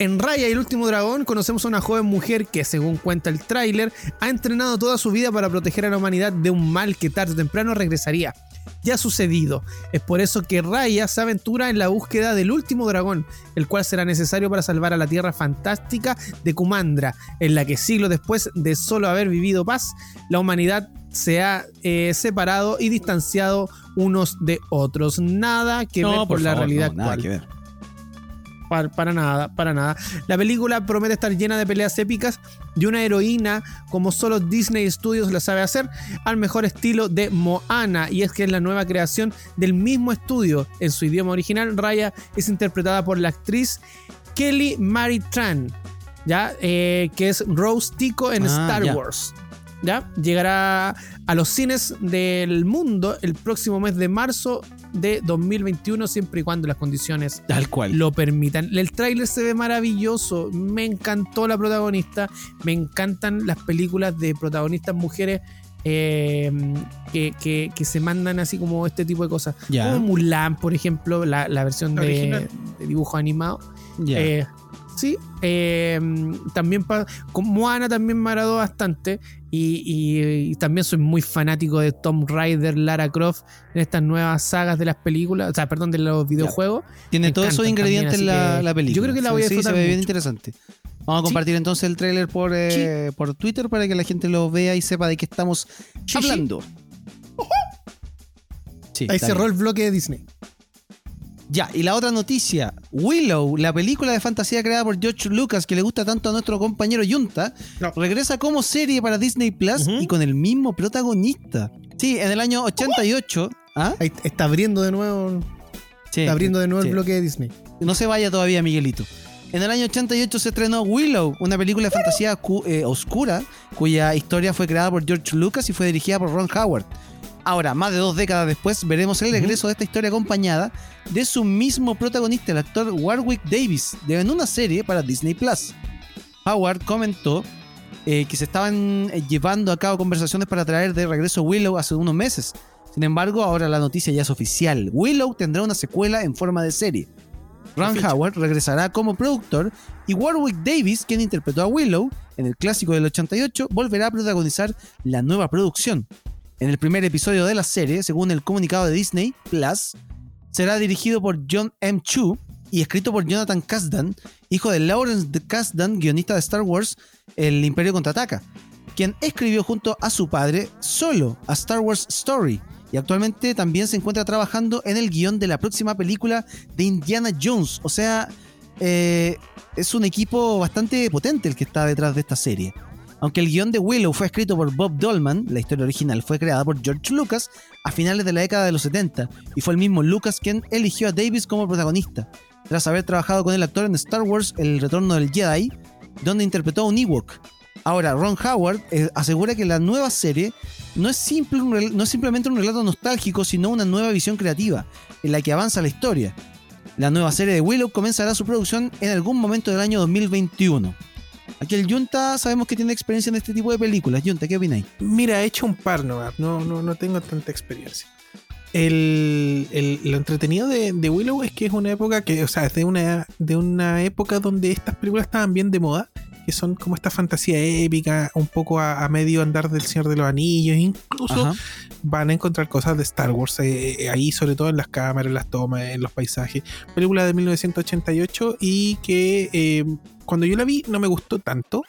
en Raya y el último dragón conocemos a una joven mujer que, según cuenta el tráiler, ha entrenado toda su vida para proteger a la humanidad de un mal que tarde o temprano regresaría. Ya ha sucedido. Es por eso que Raya se aventura en la búsqueda del último dragón, el cual será necesario para salvar a la tierra fantástica de Kumandra, en la que siglos después de solo haber vivido paz, la humanidad se ha eh, separado y distanciado unos de otros. Nada que ver con la favor, realidad no, nada actual. que ver. Para, para nada, para nada. La película promete estar llena de peleas épicas de una heroína como solo Disney Studios la sabe hacer, al mejor estilo de Moana. Y es que es la nueva creación del mismo estudio. En su idioma original, Raya es interpretada por la actriz Kelly Mary Tran, ¿ya? Eh, que es Rose Tico en Ah, Star ya. Wars. ¿Ya? Llegará a los cines del mundo el próximo mes de marzo de 2021, siempre y cuando las condiciones Tal cual. lo permitan. El tráiler se ve maravilloso. Me encantó la protagonista. Me encantan las películas de protagonistas mujeres eh, que, que- que se mandan así como este tipo de cosas. Ya. Como Mulan, por ejemplo, la, la versión La de, dibujo animado. Eh, sí, eh, también pa- con Moana también me agradó bastante. Y, y- y también soy muy fanático de Tom Raider, Lara Croft en estas nuevas sagas de las películas, o sea, perdón, de los videojuegos. Tiene todos esos ingredientes también, la, la película. yo creo que la Sí, voy a sí, disfrutar se ve bien mucho. interesante. Vamos a compartir entonces el tráiler por, eh, por Twitter para que la gente lo vea y sepa de qué estamos Sí, hablando. Sí, Ahí cerró el bloque de Disney. Ya, y la otra noticia. Willow, la película de fantasía creada por George Lucas que le gusta tanto a nuestro compañero Yunta, No. regresa como serie para Disney Plus y con el mismo protagonista. Sí, en el año 88. ¿Ah? Ahí está abriendo de nuevo, Sí, está abriendo de nuevo sí. el bloque de Disney. No se vaya todavía, Miguelito. En el año 88 se estrenó Willow, una película de fantasía cu- eh, oscura, cuya historia fue creada por George Lucas y fue dirigida por Ron Howard. Ahora, más de dos décadas después, veremos el regreso de esta historia acompañada de su mismo protagonista, el actor Warwick Davis, en una serie para Disney Plus. Howard comentó eh, que se estaban eh, llevando a cabo conversaciones para traer de regreso Willow hace unos meses. Sin embargo, ahora la noticia ya es oficial. Willow tendrá una secuela en forma de serie. Ron Howard regresará como productor y Warwick Davis, quien interpretó a Willow en el clásico del 88, volverá a protagonizar la nueva producción. En el primer episodio de la serie, según el comunicado de Disney Plus, será dirigido por John M. Chu y escrito por Jonathan Kasdan, hijo de Lawrence Kasdan, guionista de Star Wars El Imperio Contraataca, quien escribió junto a su padre solo a Star Wars Story y actualmente también se encuentra trabajando en el guion de la próxima película de Indiana Jones. O sea, eh, es un equipo bastante potente el que está detrás de esta serie. Aunque el guion de Willow fue escrito por Bob Dolman, la historia original fue creada por George Lucas a finales de la década de los 70 y fue el mismo Lucas quien eligió a Davis como protagonista, tras haber trabajado con el actor en Star Wars El Retorno del Jedi, donde interpretó a un Ewok. Ahora, Ron Howard eh, asegura que la nueva serie no es, no es simplemente un relato nostálgico, sino una nueva visión creativa, en la que avanza la historia. La nueva serie de Willow comenzará su producción en algún momento del año 2021. Aquí el Junta sabemos que tiene experiencia en este tipo de películas. Junta, ¿qué opináis? Mira, he hecho un par no, no, no tengo tanta experiencia. El, el- lo entretenido de, de Willow es que es una época que, o sea, es de una, de una época donde estas películas estaban bien de moda, que son como esta fantasía épica, un poco a, a medio andar del Señor de los Anillos, incluso Ajá. van a encontrar cosas de Star Wars eh, eh, ahí, sobre todo en las cámaras, en las tomas, en los paisajes. Película de 1988 y que eh, cuando yo la vi no me gustó tanto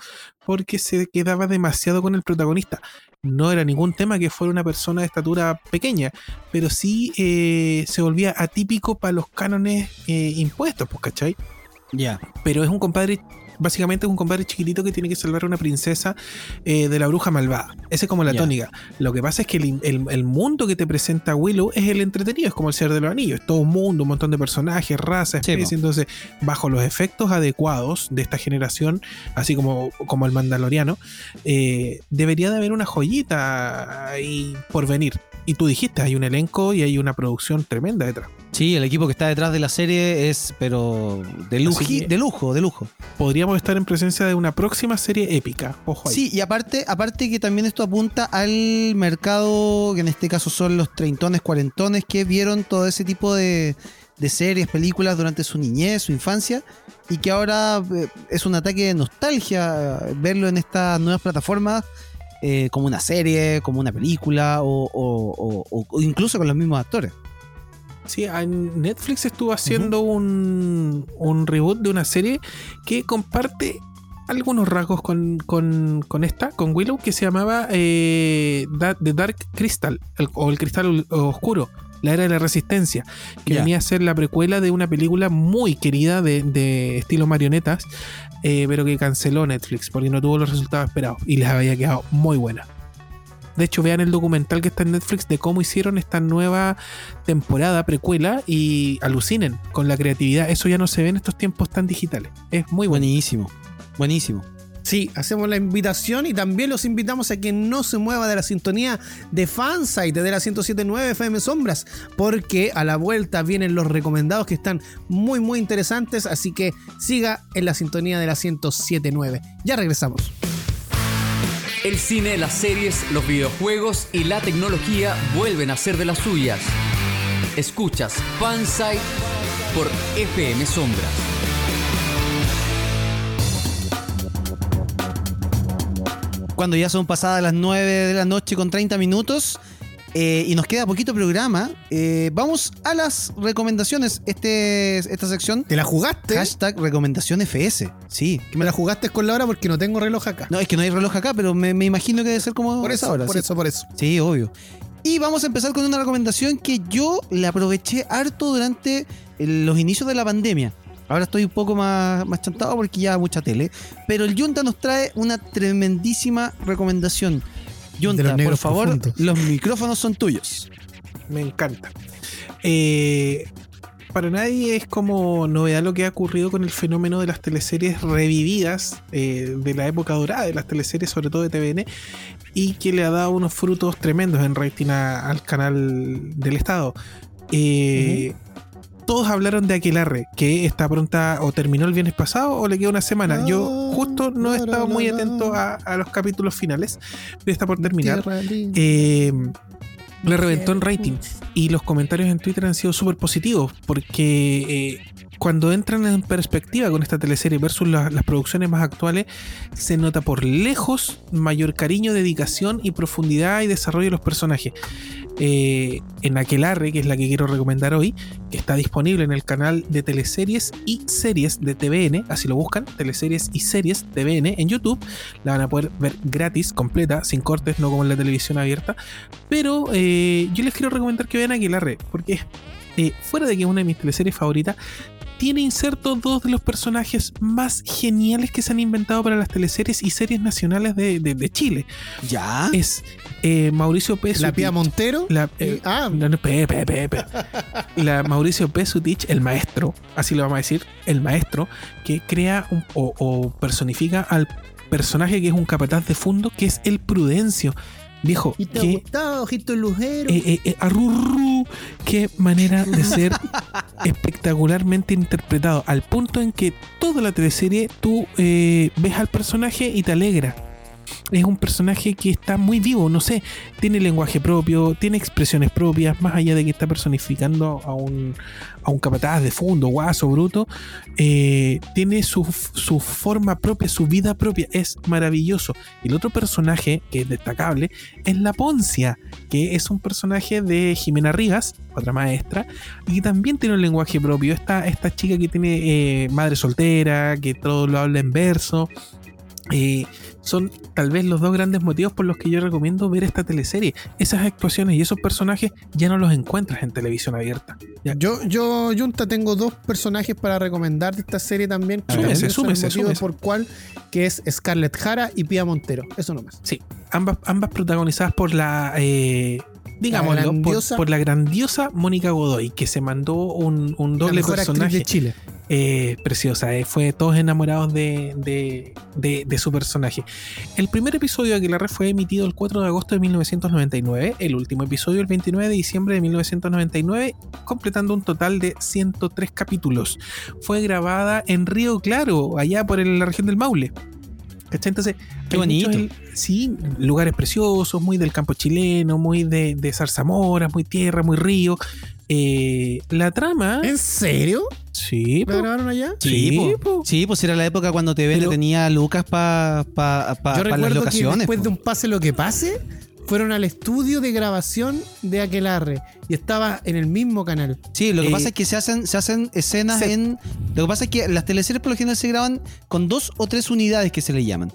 porque se quedaba demasiado con el protagonista. No era ningún tema que fuera una persona de estatura pequeña, pero sí eh, se volvía atípico para los cánones impuestos, pues, ¿cachai? Ya. pero es un compadre. Básicamente es un compadre chiquitito que tiene que salvar a una princesa eh, de la bruja malvada. Esa es como la tónica. Lo que pasa es que el, el- el mundo que te presenta Willow es el entretenido, es como el Señor de los Anillos. Es todo un mundo, un montón de personajes, razas, Sí, especies. Entonces, bajo los efectos adecuados de esta generación, así como, como el Mandaloriano, eh, debería de haber una joyita ahí por venir. Y tú dijiste, hay un elenco y hay una producción tremenda detrás. Sí, el equipo que está detrás de la serie es, pero de, lujo, de lujo, de lujo. Podríamos estar en presencia de una próxima serie épica. Ojo ahí. Sí, y aparte, aparte que también esto apunta al mercado, que en este caso son los treintones, cuarentones, que vieron todo ese tipo de, de series, películas durante su niñez, su infancia, y que ahora eh, es un ataque de nostalgia eh, verlo en estas nuevas plataformas. Eh, como una serie, como una película o, o- o- o incluso con los mismos actores. Sí, en Netflix estuvo haciendo un, un reboot de una serie que comparte algunos rasgos con, con- con esta, con Willow, que se llamaba eh, The Dark Crystal, el- o el Cristal Oscuro, la era de la resistencia, que venía a ser la precuela de una película muy querida de, de estilo marionetas, eh, pero que canceló Netflix porque no tuvo los resultados esperados y les había quedado muy buena. De hecho, vean el documental que está en Netflix de cómo hicieron esta nueva temporada precuela y alucinen con la creatividad. Eso ya no se ve en estos tiempos tan digitales. Es muy bueno. Buenísimo, buenísimo. Sí, hacemos la invitación y también los invitamos a que no se mueva de la sintonía de Fansite de la 1079 FM Sombras, porque a la vuelta vienen los recomendados que están muy muy interesantes, así que siga en la sintonía de la 1079. Ya regresamos. El cine, las series, los videojuegos y la tecnología vuelven a ser de las suyas. Escuchas Fansite por FM Sombras. Cuando ya son pasadas las 9 de la noche con 30 minutos eh, y nos queda poquito programa, eh, vamos a las recomendaciones. Este, esta sección, ¿Te la jugaste? hashtag recomendación FS. Sí. Me la jugaste con la hora porque no tengo reloj acá. No, es que no hay reloj acá, pero me, me imagino que debe ser como por esa eso, hora, por sí. eso, por eso. Sí, obvio. Y vamos a empezar con una recomendación que yo la aproveché harto durante los inicios de la pandemia. Ahora estoy un poco más, más chantado porque ya mucha tele. Pero el Junta nos trae una tremendísima recomendación. Los por favor, profundos. los micrófonos son tuyos. Me encanta. Eh, para nadie es como novedad lo que ha ocurrido con el fenómeno de las teleseries revividas eh, de la época dorada de las teleseries, sobre todo de TVN, y que le ha dado unos frutos tremendos en rating a- al canal del Estado. Eh, Todos hablaron de Aquelarre, que está pronta o terminó el viernes pasado o le queda una semana. Yo justo no he estado muy atento a, a los capítulos finales, pero está por terminar. Eh, le reventó en rating y los comentarios en Twitter han sido súper positivos porque eh, cuando entran en perspectiva con esta teleserie versus la- las producciones más actuales se nota por lejos mayor cariño, dedicación y profundidad y desarrollo de los personajes. Eh, en Aquelarre, que es la que quiero recomendar hoy, que está disponible en el canal de teleseries y series de TVN, así lo buscan, teleseries y series TVN en YouTube, la van a poder ver gratis, completa, sin cortes, no como en la televisión abierta. Pero eh, yo les quiero recomendar que vean Aquelarre, porque eh, fuera de que es una de mis teleseries favoritas, tiene insertos dos de los personajes más geniales que se han inventado para las teleseries y series nacionales de, de- de Chile. ¿Ya? Es eh, Mauricio P. La Pía Montero. la, eh, ah, no, no, pe, pe, pe, pe. La Mauricio P. Sutich, el maestro, así lo vamos a decir, el maestro, que crea un- o, o personifica al personaje que es un capataz de fondo, que es el Prudencio. Viejo, ¿Y te ha gustado, ojito lujero? eh, eh, eh, qué manera de [LAUGHS] ser espectacularmente interpretado, al punto en que toda la teleserie tú eh, ves al personaje y te alegra. Es un personaje que está muy vivo, no sé, tiene lenguaje propio, tiene expresiones propias, más allá de que está personificando a un, a un capataz de fondo, guaso, bruto, eh, tiene su, su forma propia, su vida propia, es maravilloso. El otro personaje que es destacable es la Poncia, que es un personaje de Jimena Rivas, otra maestra, y que también tiene un lenguaje propio. Esta, esta chica que tiene eh, madre soltera, que todo lo habla en verso. eh, son tal vez los dos grandes motivos por los que yo recomiendo ver esta teleserie. Esas actuaciones y esos personajes ya no los encuentras en televisión abierta. Ya. Yo, yo, Junta, tengo dos personajes para recomendar de esta serie también. Súmese, súmese, súmese. por cual, que es Scarlett Jara y Pía Montero. Eso nomás. Sí, ambas, ambas protagonizadas por la. Eh, digámoslo, por- la grandiosa Mónica Godoy, que se mandó un, doble personaje. de Chile. Eh, preciosa, eh, fue todos enamorados de, de- de- de su personaje. El primer episodio de Aquelarre fue emitido el 4 de agosto de 1999, el último episodio el 29 de diciembre de 1999, completando un total de 103 capítulos. Fue grabada en Río Claro, allá por el- la región del Maule. ¿Cachai? Entonces, Qué bonito. muchos- sí, lugares preciosos, muy del campo chileno, muy de, de zarzamoras, muy tierra, muy río. Eh, la trama. ¿En serio? Sí, ¿La grabaron allá? Sí, po. Sí, pues era la época cuando Pero- tenía lucas para pa, pa- pa las recuerdo que locaciones. después po. de un pase lo que pase, fueron al estudio de grabación de Aquelarre y estaba en el mismo canal. Sí, lo que Eh, pasa es que se hacen, se hacen escenas se- en. Lo que pasa es que las teleseries por lo general se graban con dos o tres unidades que se le llaman.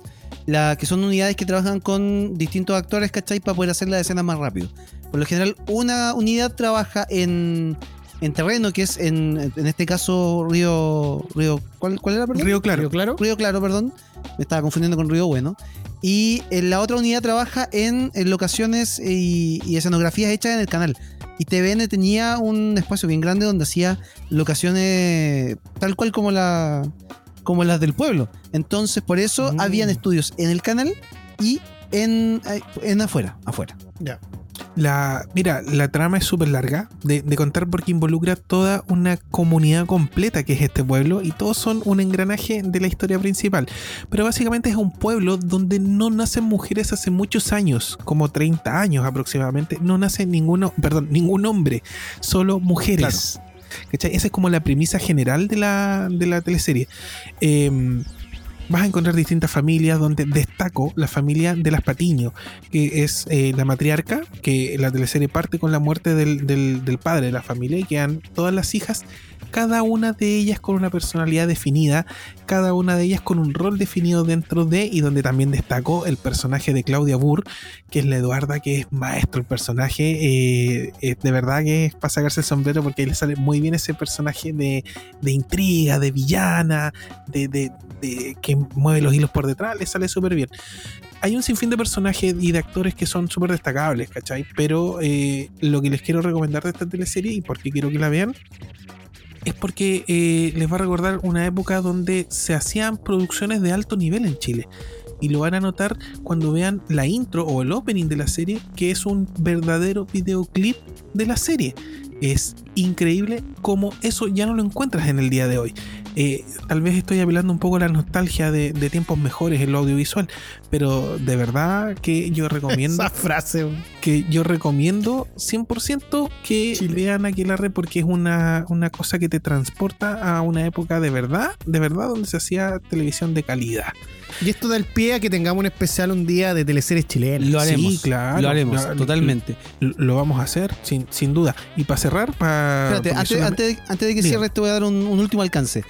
La, que son unidades que trabajan con distintos actores, ¿cachai? Para poder hacer las escenas más rápido. Por lo general, una unidad trabaja en, en terreno, que es en, en este caso Río. Río ¿cuál, cuál era, perdón? Río Claro. ¿Río Claro? Río Claro, perdón. Me estaba confundiendo con Río Bueno. Y en la otra unidad trabaja en, en locaciones y, y escenografías hechas en el canal. Y TVN tenía un espacio bien grande donde hacía locaciones tal cual como la como las del pueblo. Entonces, por eso Mm. habían estudios en el canal y en, en afuera, afuera. Ya. La, mira, la trama es súper larga de, de contar porque involucra toda una comunidad completa que es este pueblo y todos son un engranaje de la historia principal. Pero básicamente es un pueblo donde no nacen mujeres hace muchos años, como 30 años aproximadamente. No nace ninguno, perdón, ningún hombre, solo mujeres. ¿Cachai? Esa es como la premisa general de la, de la teleserie. Em, vas a encontrar distintas familias donde destaco la familia de las Patiño, que es eh, la matriarca, que la teleserie parte con la muerte del, del- del padre de la familia y quedan todas las hijas, cada una de ellas con una personalidad definida, cada una de ellas con un rol definido dentro de, y donde también destacó el personaje de Claudia Burr, que es la Eduarda, que es maestro el personaje, eh, de verdad que es para sacarse el sombrero porque ahí le sale muy bien ese personaje de, de intriga, de villana, de, de- de que mueve los hilos por detrás, le sale súper bien. Hay un sinfín de personajes y de actores que son súper destacables, ¿cachai? Pero eh, lo que les quiero recomendar de esta teleserie y por qué quiero que la vean es porque eh, les va a recordar una época donde se hacían producciones de alto nivel en Chile. Y lo van a notar cuando vean la intro o el opening de la serie, que es un verdadero videoclip de la serie. Es increíble como eso ya no lo encuentras en el día de hoy. Eh, tal vez estoy apelando un poco a la nostalgia de, de tiempos mejores en lo audiovisual, pero de verdad que yo [LAUGHS] recomiendo Esa frase. que yo recomiendo 100% que vean Aquelarre porque es una, una cosa que te transporta a una época de verdad, de verdad donde se hacía televisión de calidad. Y esto da el pie a que tengamos un especial un día de teleseries chilenas. Lo Sí, haremos. claro. Lo haremos, Lo- totalmente. Lo, lo vamos a hacer, sin, sin duda. Y para cerrar, para... Espérate, antes, solamente- antes de, antes de que Dime. cierres te voy a dar un, un último alcance.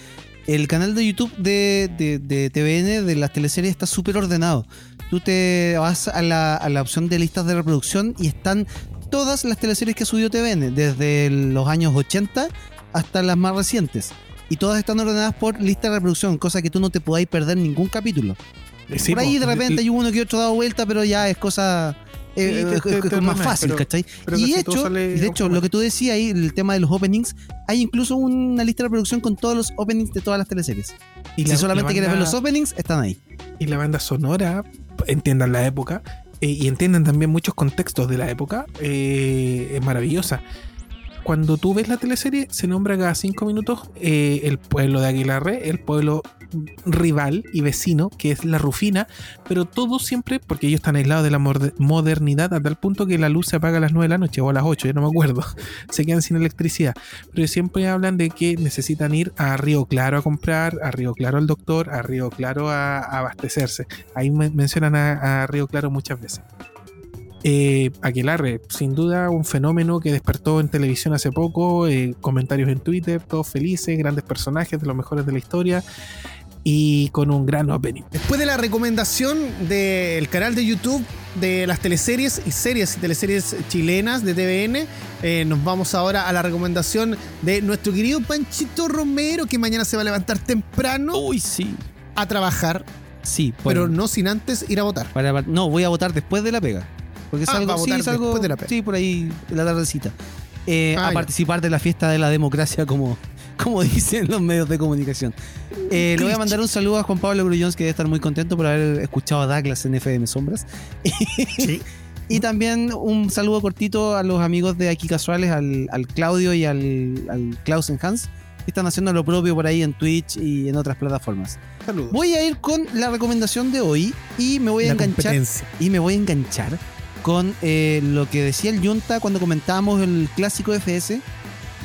El canal de YouTube de, de- de TVN, de las teleseries, está súper ordenado. Tú te vas a la, a la opción de listas de reproducción y están todas las teleseries que subió TVN, desde los años 80 hasta las más recientes. Y todas están ordenadas por lista de reproducción, cosa que tú no te podáis perder ningún capítulo. Sí, por ahí de repente hay uno que otro dado vuelta, pero ya es cosa. eh, te- te- es- te es más fácil, pero- ¿cachai? pero y, hecho, y de hecho, lo que tú decías ahí, el tema de los openings, hay incluso una lista de reproducción con todos los openings de todas las teleseries. y si la- solamente la quieres ver banda- los openings, están ahí. y la banda sonora, entiendan la época eh, y entiendan también muchos contextos de la época, eh, es maravillosa. Cuando tú ves la teleserie, se nombra cada cinco minutos eh, el pueblo de Aguilarre, el pueblo rival y vecino, que es la Rufina, pero todo siempre, porque ellos están aislados de la modernidad a tal punto que la luz se apaga a las 9 de la noche o a las 8, ya no me acuerdo, [LAUGHS] se quedan sin electricidad. Pero siempre hablan de que necesitan ir a Río Claro a comprar, a Río Claro al doctor, a Río Claro a, abastecerse. Ahí me- mencionan a Río Claro muchas veces. Eh, Aquelarre, sin duda un fenómeno que despertó en televisión hace poco, eh, comentarios en Twitter, todos felices, grandes personajes de los mejores de la historia y con un gran opening. Después de la recomendación del canal de YouTube de las teleseries y series y teleseries chilenas de TVN, eh, nos vamos ahora a la recomendación de nuestro querido Panchito Romero, que mañana se va a levantar temprano Uy, sí. a trabajar, Sí, pero no sin antes ir a votar. para- no, voy a votar después de la pega. Porque Ah, salgo, sí, salgo- de la. Sí, por ahí en la tardecita. Eh, Ah, a ya. participar de la fiesta de la democracia como, [LAUGHS] como dicen los medios de comunicación. Eh, le voy a mandar un saludo a Juan Pablo Grullón, que debe estar muy contento por haber escuchado a Douglas en FM Sombras. [LAUGHS] Sí. Y también un saludo cortito a los amigos de Aquí Casuales, al, al Claudio y al, al Klausen Hans, que están haciendo lo propio por ahí en Twitch y en otras plataformas. Saludos. Voy a ir con la recomendación de hoy y me voy a La enganchar y me voy a enganchar con eh, lo que decía el Junta cuando comentábamos el clásico FS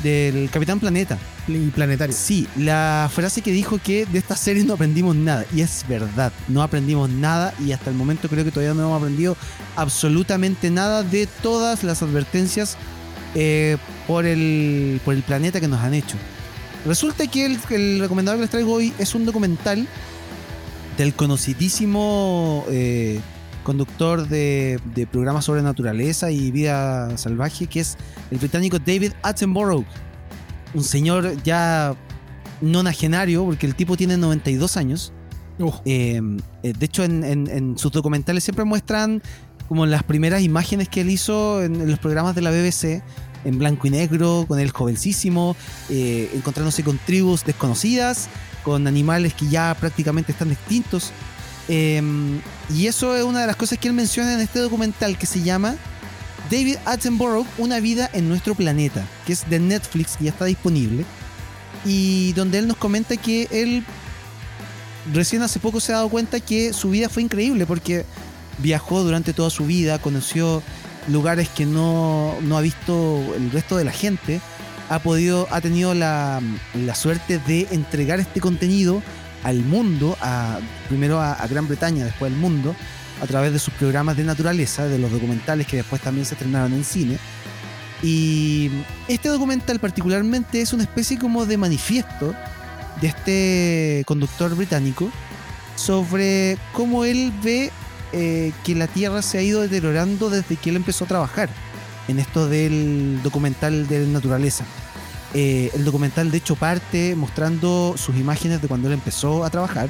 del Capitán Planeta. Y planetario. Sí, la frase que dijo que de esta serie no aprendimos nada. Y es verdad, no aprendimos nada y hasta el momento creo que todavía no hemos aprendido absolutamente nada de todas las advertencias eh, por, el, por el planeta que nos han hecho. Resulta que el, el recomendado que les traigo hoy es un documental del conocidísimo eh, conductor de, de programas sobre naturaleza y vida salvaje, que es el británico David Attenborough. Un señor ya nonagenario, porque el tipo tiene 92 años. Uh, Eh, de hecho, en, en- en sus documentales siempre muestran como las primeras imágenes que él hizo en, en los programas de la BBC, en blanco y negro, con él jovencísimo, eh, encontrándose con tribus desconocidas, con animales que ya prácticamente están extintos. Eh, y eso es una de las cosas que él menciona en este documental que se llama David Attenborough, Una vida en nuestro planeta, que es de Netflix, que ya está disponible. Y donde él nos comenta que él recién hace poco se ha dado cuenta que su vida fue increíble porque viajó durante toda su vida, conoció lugares que no, no ha visto el resto de la gente, ha podido, ha tenido la, la suerte de entregar este contenido al mundo, a, primero a, Gran Bretaña, después al mundo, a través de sus programas de naturaleza, de los documentales que después también se estrenaron en cine. Y este documental particularmente es una especie como de manifiesto de este conductor británico sobre cómo él ve eh, que la Tierra se ha ido deteriorando desde que él empezó a trabajar en esto del documental de naturaleza. Eh, el documental de hecho parte mostrando sus imágenes de cuando él empezó a trabajar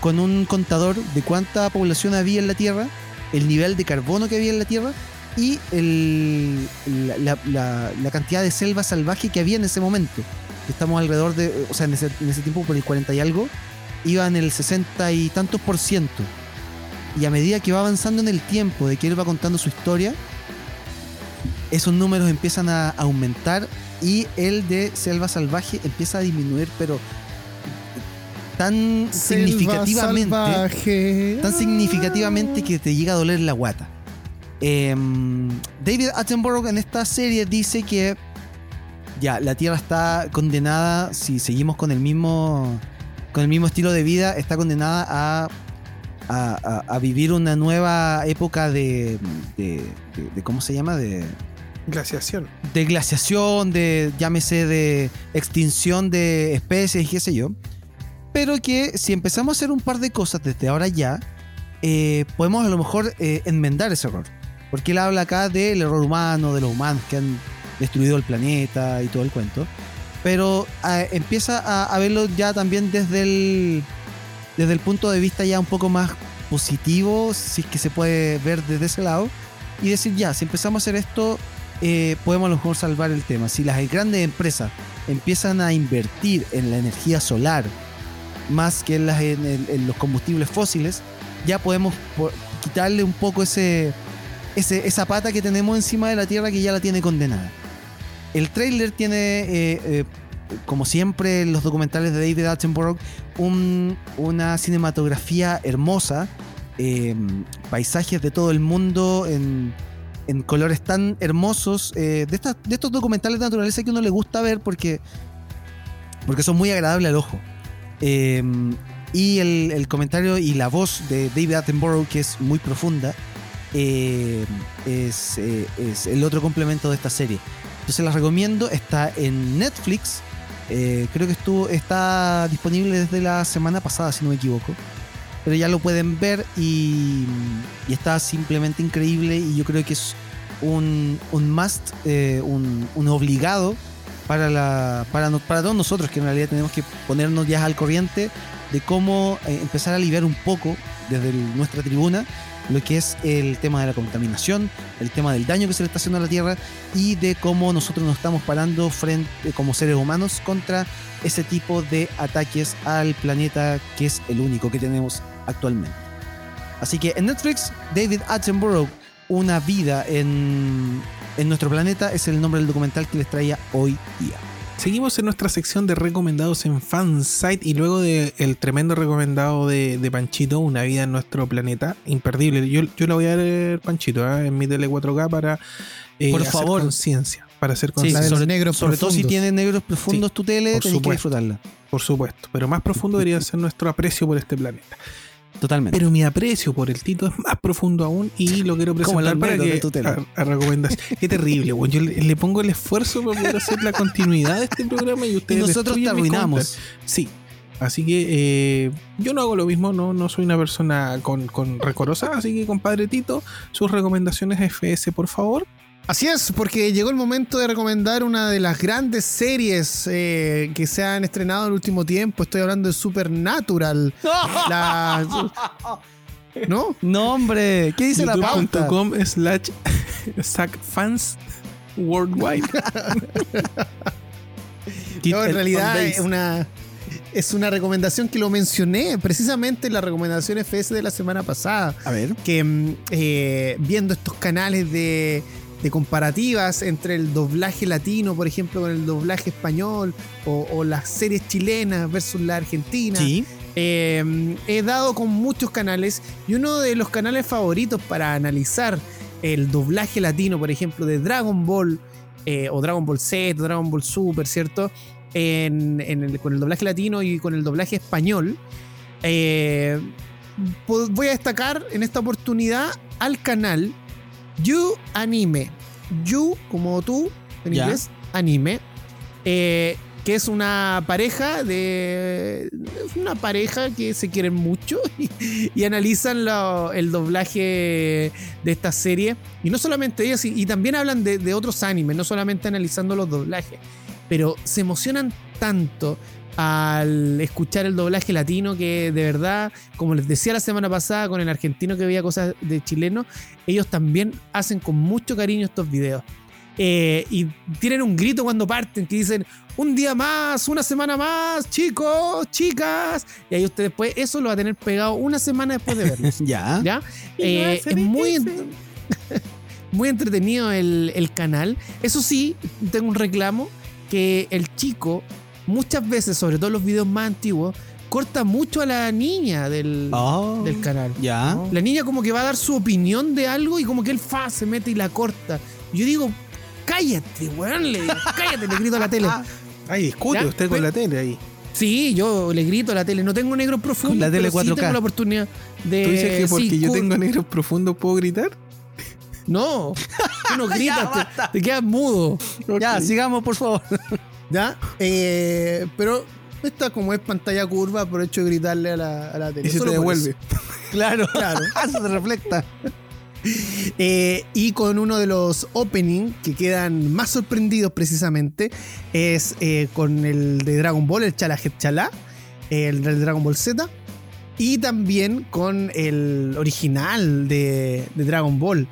con un contador de cuánta población había en la Tierra, el nivel de carbono que había en la Tierra y la, cantidad de selva salvaje que había en ese momento. Estamos alrededor de, o sea, en ese, en ese tiempo por el 40 y algo, iba en el 60 y tantos por ciento. Y a medida que va avanzando en el tiempo de que él va contando su historia, esos números empiezan a aumentar y el de selva salvaje empieza a disminuir, pero tan significativamente salvaje. tan significativamente que te llega a doler la guata. Em, David Attenborough en esta serie dice que ya la Tierra está condenada, si seguimos con el mismo con el mismo estilo de vida, está condenada a, a, a- a vivir una nueva época de, de, de- de- ¿cómo se llama? De, Glaciación. de glaciación, de llámese de extinción de especies y qué sé yo. Pero que si empezamos a hacer un par de cosas desde ahora ya, eh, podemos a lo mejor eh, enmendar ese error. Porque él habla acá del error humano, de los humanos que han destruido el planeta y todo el cuento. Pero ah, empieza a, a verlo ya también desde el, desde el punto de vista ya un poco más positivo, si es que se puede ver desde ese lado. Y decir, ya, si empezamos a hacer esto, eh, podemos a lo mejor salvar el tema. Si las grandes empresas empiezan a invertir en la energía solar más que en, los combustibles fósiles, ya podemos po- quitarle un poco ese, esa pata que tenemos encima de la Tierra que ya la tiene condenada. El trailer tiene, eh, eh, como siempre en los documentales de David Attenborough, un- una cinematografía hermosa, paisajes de todo el mundo en, en colores tan hermosos, eh, de, estas- de estos documentales de naturaleza que uno le gusta ver porque, porque son muy agradables al ojo. Eh, y el, el comentario y la voz de David Attenborough, que es muy profunda, eh, es, eh, es el otro complemento de esta serie. Entonces la recomiendo, está en Netflix, eh, creo que estuvo, está disponible desde la semana pasada, si no me equivoco. Pero ya lo pueden ver y, y está simplemente increíble y yo creo que es un, un must, eh, un, obligado para, la, para, no- para todos nosotros que en realidad tenemos que ponernos ya al corriente de cómo eh, empezar a aliviar un poco desde nuestra tribuna lo que es el tema de la contaminación, el tema del daño que se le está haciendo a la Tierra y de cómo nosotros nos estamos parando frente como seres humanos contra ese tipo de ataques al planeta que es el único que tenemos actualmente. Así que en Netflix, David Attenborough, Una vida en, en nuestro planeta, es el nombre del documental que les traía hoy día. Seguimos en nuestra sección de recomendados en Fansite y luego del tremendo recomendado de, de Panchito, Una vida en nuestro planeta, imperdible. Yo, yo la voy a ver, Panchito, ¿eh? en mi tele 4K para eh, Por hacer favor. conciencia. Para hacer Sí, conciencia. de los sobre, negros sobre todo si profundos. tiene negros profundos Sí, tu tele, por tenés que disfrutarla. Por supuesto. Pero más profundo debería ser nuestro aprecio por este planeta. Totalmente. Pero mi aprecio por el Tito es más profundo aún y lo quiero presentar para que de a, a recomendación. Qué terrible, güey. Yo le, le pongo el esfuerzo para poder hacer la continuidad de este programa y y ustedes nosotros te arruinamos. Sí. Así que eh, yo no hago lo mismo, no, no soy una persona con, con recorosa, así que compadre Tito, sus recomendaciones FS, por favor. Así es, porque llegó el momento de recomendar una de las grandes series eh, que se han estrenado en el último tiempo. Estoy hablando de Supernatural. [LAUGHS] La- ¿No? No, hombre, ¿qué dice la pauta? slash sackfans worldwide. [LAUGHS] [LAUGHS] No, en realidad es una, es una recomendación que lo mencioné precisamente en la recomendación FS de la semana pasada. A ver. que mm, eh, viendo estos canales de, de comparativas entre el doblaje latino, por ejemplo, con el doblaje español, o, o las series chilenas versus la argentina, Sí. eh, he dado con muchos canales y uno de los canales favoritos para analizar el doblaje latino, por ejemplo, de Dragon Ball eh, o Dragon Ball Z, o Dragon Ball Super, ¿cierto? En, en el- con el doblaje latino y con el doblaje español. eh, voy a destacar en esta oportunidad al canal You Anime. You, como tú, en inglés, anime. eh, que es una pareja de. Es una pareja que se quieren mucho [LAUGHS] y, y analizan lo- el doblaje de esta serie. Y no solamente ellas, y, y también hablan de, de otros animes, no solamente analizando los doblajes. Pero se emocionan tanto al escuchar el doblaje latino que de verdad, como les decía la semana pasada con el argentino que veía cosas de chileno, ellos también hacen con mucho cariño estos videos. Eh, y tienen un grito cuando parten que dicen un día más, una semana más, chicos, chicas. Y ahí usted después eso lo va a tener pegado una semana después de verlo. [LAUGHS] Ya. ¿Ya? Eh, es muy, [LAUGHS] muy entretenido el, el canal. Eso sí, tengo un reclamo que el chico, muchas veces, sobre todo los videos más antiguos, corta mucho a la niña del, Oh, del canal. Ya. La niña como que va a dar su opinión de algo y como que él fa, se mete y la corta. Yo digo, cállate, weón, le digo, [LAUGHS] cállate, le grito a la tele. Ay, discute Ya, usted con pero- la tele ahí. Sí, yo le grito a la tele. No tengo negro profundo. Con la tele pero sí 4K. tengo la oportunidad de. ¿Tú dices que porque sí, yo tengo negros profundos puedo gritar? No, tú no [LAUGHS] gritas, te, te quedas mudo. Ya, sigamos, por favor. ¿Ya? Eh, pero esta, como es pantalla curva, aprovecho de gritarle a la, a la tele. Y se te Solo por devuelve. [LAUGHS] Claro. Claro. [LAUGHS] Se refleja. [LAUGHS] Eh, y con uno de los opening que quedan más sorprendidos precisamente es eh, con el de Dragon Ball, el Chala Het Chala, el del Dragon Ball Z. Y también con el original de, de Dragon Ball,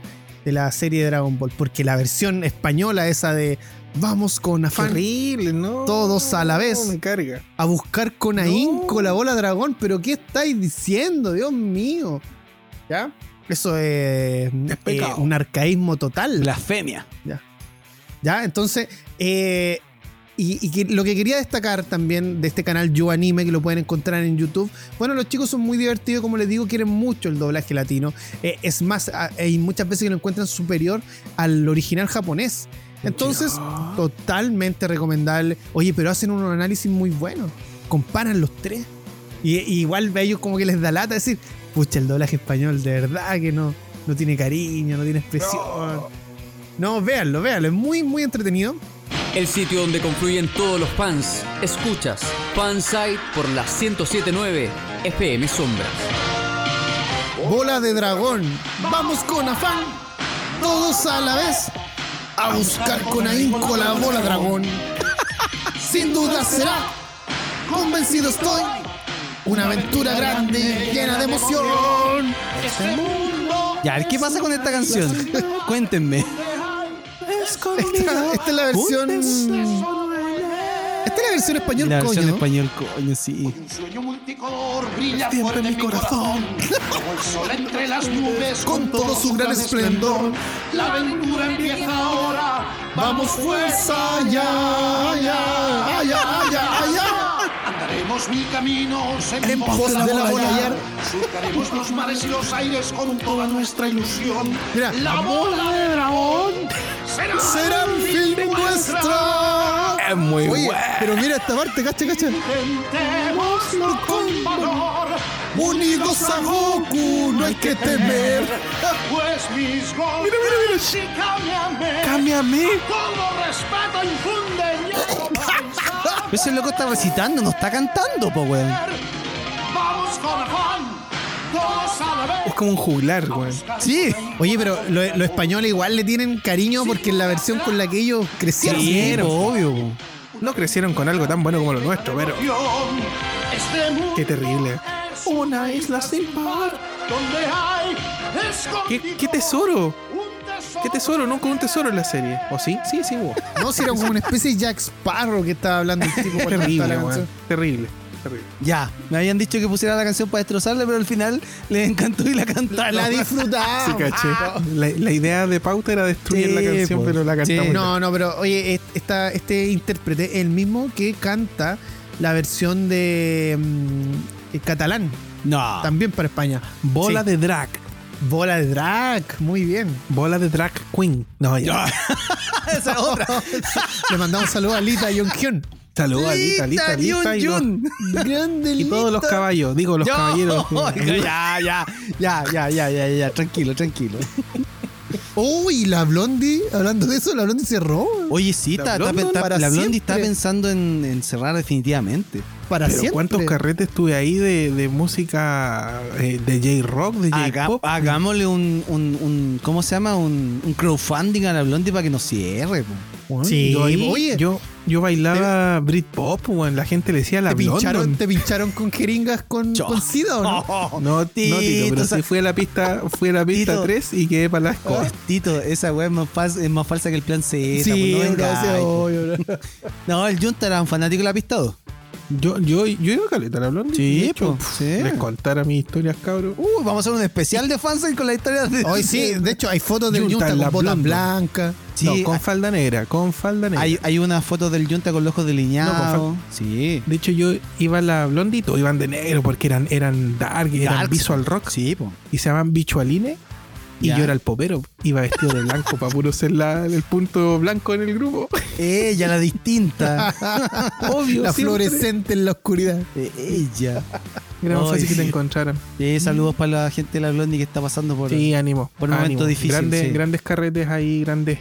de la serie de Dragon Ball. Porque la versión española, esa de Vamos con afán Terrible, ¿no? Todos a la vez. No, me carga. a buscar con ahínco la bola dragón. Pero ¿qué estáis diciendo? Dios mío. ¿Ya? Eso es, eh, pecado. un arcaísmo total. Blasfemia. ¿Ya? Entonces, eh, y, y que lo que quería destacar también de este canal Yo Anime, que lo pueden encontrar en YouTube, bueno, los chicos son muy divertidos, como les digo, quieren mucho el doblaje latino. Eh, es más, hay muchas veces que lo encuentran superior al original japonés. Entonces, totalmente recomendable. Oye, pero hacen un análisis muy bueno. Comparan los tres. Y, y igual a ellos como que les da lata decir, pucha, el doblaje español de verdad que no, no tiene cariño, no tiene expresión. No, véanlo, véanlo. Es muy, muy entretenido. El sitio donde confluyen todos los fans. Escuchas Fansite por la 1079 FM Sombras. Bola de dragón. Vamos con afán. Todos a la vez. A buscar con ahínco la bola dragón. Sin duda será. Convencido estoy. Una aventura grande, llena de emoción. Este mundo Ya, a ver, ¿qué pasa con esta canción? Cuéntenme. Esta, esta es la versión. Esta es la versión español, La versión coño. español, coño, sí. Un sueño multicolor brilla Siempre en mi corazón. Como el sol entre las [LAUGHS] nubes. Con todo su gran esplendor. La aventura empieza ahora. Vamos fuerza, ya, ya, allá, allá, allá. Andaremos mil caminos en, En pos de la bola. Surcaremos los mares y los aires con toda nuestra ilusión. Mira. la bola de dragón será, Será el fin nuestra. Es muy Oye, bueno. pero mira esta parte, cacha, cacha. Intentémoslo con valor, Unidos a Goku, no hay que temer. pues mis golpes sí cámbiame. Cámbiame. Todo respeto infunden. [LAUGHS] Ese loco está recitando, no está cantando, po, weón. Vamos con afán, Es como un juglar, weón. Sí. Oye, pero los lo españoles igual le tienen cariño porque es la versión con la que ellos crecieron. Sí, po, obvio, po. No crecieron con algo tan bueno como lo nuestro, pero qué terrible. Una isla sin par donde hay ¿Qué, qué tesoro? ¿Qué tesoro? Nunca un tesoro en la serie. ¿O sí? Sí, sí hubo. No, si era como una especie de Jack Sparrow que estaba hablando el tipo [LAUGHS] Terrible, la. Terrible. Terrible. Ya, me habían dicho que pusiera la canción para destrozarla, pero al final les encantó y la cantaron. La. Sí, caché. La, la idea de pauta era destruir Sí, la canción, po. pero la cantamos. Sí. No, no, pero oye, es- esta, este intérprete es el mismo que canta la versión de mm, eh, catalán, No. también para España. Bola Sí. de drag. Bola de drag, muy bien. Bola de drag queen. No, ya. [LAUGHS] Esa es otra. [LAUGHS] Le mandamos un saludo a Lita Yongyun. Saludos a Lita, Lita, Lita y, los-. [LAUGHS] Grande y todos los caballos. Digo, los Yo- caballeros. [LAUGHS] ya, ya, ya, ya, ya, ya, ya, tranquilo, tranquilo. Uy, la Blondie, hablando de eso, la Blondie cerró Oye, sí, La está- está- Blondie está- la Blondie está pensando en, en cerrar definitivamente. para Pero siempre. ¿cuántos carretes tuve ahí de, de música eh, de J-Rock, de Haga- J-Pop? hagámosle un, un, un- ¿cómo se llama? Un, un crowdfunding a la Blondie para que nos cierre. Sí, yo, oye, yo, yo bailaba Britpop, weón. La gente le decía la ¿te pincharon. ¿te pincharon con jeringas con, [LAUGHS] sida o no? Oh, [LAUGHS] No, Tito, no, Tito, pero o sea- sí fui a la pista, fui a la pista Tito. 3 y quedé para la escoba. Tito, esa weá es más, fal- es más falsa que el plan Z. Sí, pues, no, sí, obvio, bro. [LAUGHS] no, el Junta era un fanático de la pista 2. Yo, yo, yo iba a caleta a la Blondie. Sí, po, sí. Les contara mis historias, cabros. Uy, vamos a hacer un especial de fans con la historia de. Hoy sí, de hecho hay fotos del Junta con botas blancas. Sí, no, con hay- falda negra, con falda negra. Hay, hay una foto del Junta con los ojos delineados. No, con sí. De hecho, yo iba a la Blondie y todos iban de negro porque eran, eran dark, eran Darks. visual rock. Sí, po. Y se llaman bichualine. Y Ya. yo era el popero. Iba vestido de blanco para puro ser la, el punto blanco en el grupo. Ella, la distinta. [LAUGHS] Obvio, la siempre. fluorescente en la oscuridad. Ella. Era más fácil que te encontraran. Saludos para la gente de la Blondie que está pasando por. Sí, ánimo. por un momento ánimo. difícil, Grandes, sí. grandes carretes ahí, grandes.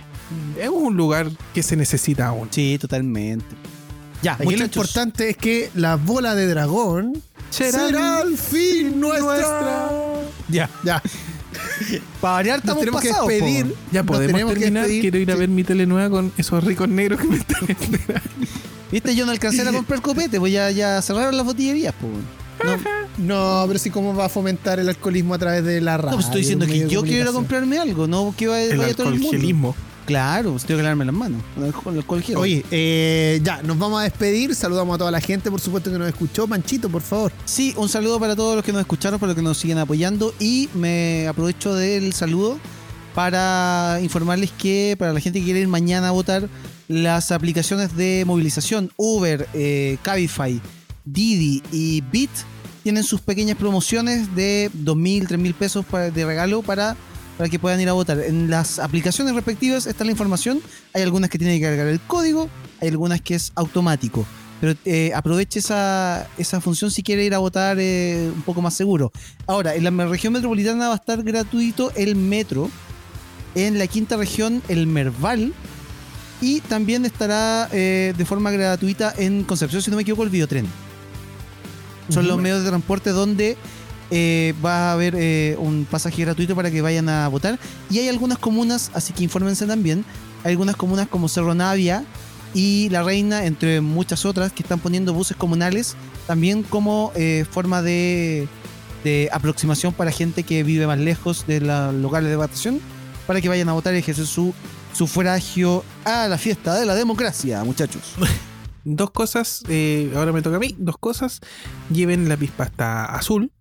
Es un lugar que se necesita aún. Sí, totalmente. Ya, Aquí lo muchachos. importante es que la bola de dragón Será será, al fin nuestra. Ya. Ya, [LAUGHS] Para variar, estamos tenemos que pasados, po. despedir. Ya podemos que terminar. despedir. Quiero ir a ver mi telenueva con esos ricos negros que me están [LAUGHS] esperando. Viste, yo no alcancé a comprar copete, pues ya, ya cerraron las botillerías, pues. No, No, pero sí, ¿cómo va a fomentar el alcoholismo a través de la radio? no, pues estoy diciendo que yo quiero ir a comprarme algo, no que vaya, El vaya todo el mundo. Claro, pues tengo que lavarme las manos con gel. Oye, eh, ya, nos vamos a despedir. Saludamos a toda la gente, por supuesto, que nos escuchó. Manchito, por favor. Sí, un saludo para todos los que nos escucharon, para los que nos siguen apoyando y me aprovecho del saludo para informarles que para la gente que quiere ir mañana a votar, las aplicaciones de movilización Uber, eh, Cabify, Didi y Bit tienen sus pequeñas promociones de 2.000, 3.000 pesos de regalo para, para que puedan ir a votar. En las aplicaciones respectivas está la información. Hay algunas que tienen que cargar el código, hay algunas que es automático. Pero eh, aproveche esa, esa función si quiere ir a votar eh, un poco más seguro. Ahora, en la región metropolitana va a estar gratuito el metro. En la quinta región, el Merval. Y también estará eh, de forma gratuita en Concepción, si no me equivoco, el Videotren. Son los medios de transporte donde eh, va a haber eh, un pasaje gratuito para que vayan a votar. Y hay algunas comunas, así que infórmense también. Algunas comunas como Cerro Navia y La Reina, entre muchas otras, que están poniendo buses comunales también como eh, forma de, de aproximación para gente que vive más lejos de los locales de votación, para que vayan a votar y ejercer su sufragio a la fiesta de la democracia, muchachos. [LAUGHS] Dos cosas, ahora me toca a mí, dos cosas. Lleven lápiz pasta azul.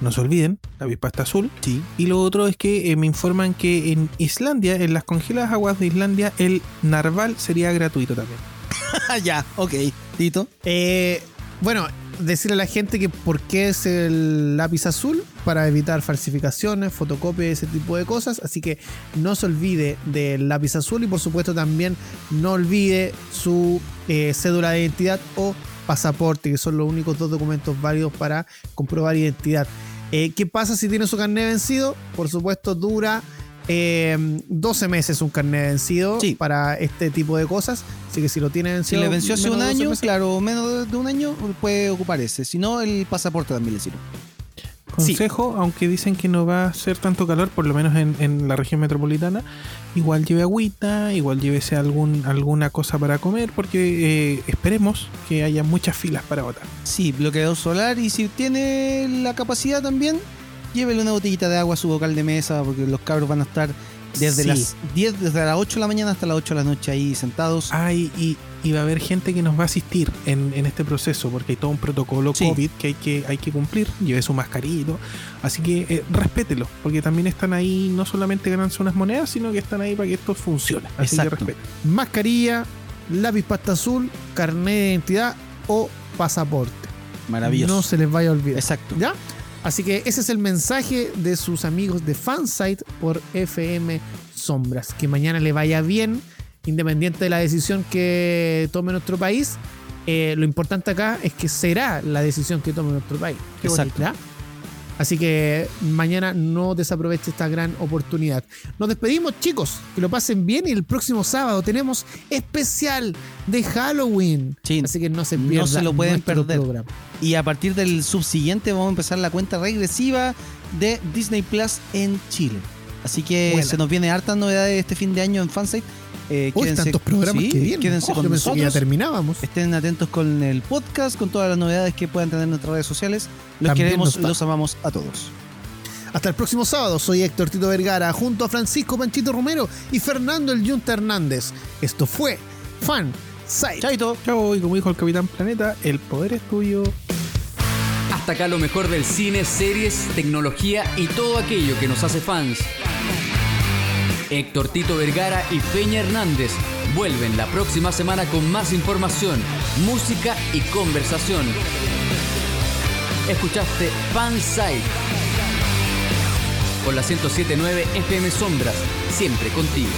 No se olviden, lápiz pasta azul. Sí. Y lo otro es que eh, me informan que en Islandia, en las congeladas aguas de Islandia, el narval sería gratuito también. [LAUGHS] ya, ok. Tito. Eh, bueno, decirle a la gente que por qué es el lápiz azul para evitar falsificaciones, fotocopias, ese tipo de cosas. Así que no se olvide del lápiz azul y por supuesto también no olvide su eh, cédula de identidad o pasaporte, que son los únicos dos documentos válidos para comprobar identidad. Eh, ¿Qué pasa si tiene su carnet vencido? Por supuesto dura eh, 12 meses un carnet vencido Sí. para este tipo de cosas. Así que si lo tiene Si vencido... le venció hace un de 12 año, meses, claro, menos de- de un año, puede ocupar ese. Si no, el pasaporte también le sirve. Consejo, aunque dicen que no va a ser tanto calor, por lo menos en, en la región metropolitana, igual lleve agüita, igual llévese algún, alguna cosa para comer, porque eh, esperemos que haya muchas filas para votar. Sí, bloqueador solar y si tiene la capacidad también, llévele una botellita de agua a su vocal de mesa porque los cabros van a estar desde Sí. las 10, desde las 8 de la mañana hasta las 8 de la noche ahí sentados. Ay, y, y va a haber gente que nos va a asistir en, en este proceso, porque hay todo un protocolo Sí. COVID que hay que, hay que cumplir, lleve su mascarilla y todo. Así que eh, respételo, porque también están ahí no solamente ganarse unas monedas, sino que están ahí para que esto funcione. Así Exacto. que respeten. mascarilla, lápiz pasta azul, carnet de identidad o pasaporte. Maravilloso. No se les vaya a olvidar. Exacto. ¿Ya? Así que ese es el mensaje de sus amigos de Fansite por FM Sombras. Que mañana le vaya bien, independiente de la decisión que tome nuestro país. eh, lo importante acá es que será la decisión que tome nuestro país. Qué Exacto. Así que mañana no desaproveche esta gran oportunidad. Nos despedimos, chicos. Que lo pasen bien y el próximo sábado tenemos especial de Halloween. Sí, Así que no se no pierdan se lo pueden perder. programa. Y a partir del subsiguiente vamos a empezar la cuenta regresiva de Disney Plus en Chile. Así que Buena. se nos viene hartas novedades este fin de año en Fansite. Eh, Uy, quédense- tantos programas sí, que vienen. Quédense Oh, con que ya nosotros. terminábamos. Estén atentos con el podcast, con todas las novedades que puedan tener en nuestras redes sociales. Los También queremos, los amamos a todos. Hasta el próximo sábado, soy Héctor Tito Vergara, junto a Francisco Panchito Romero y Fernando El Yunta Hernández. Esto fue Fan Site. Chaito. Chao, y como dijo el Capitán Planeta, el poder es tuyo. Hasta acá lo mejor del cine, series, tecnología y todo aquello que nos hace fans. Héctor Tito Vergara y Peña Hernández vuelven la próxima semana con más información, música y conversación. Escuchaste Fansite por la 1079 FM Sombras, siempre contigo.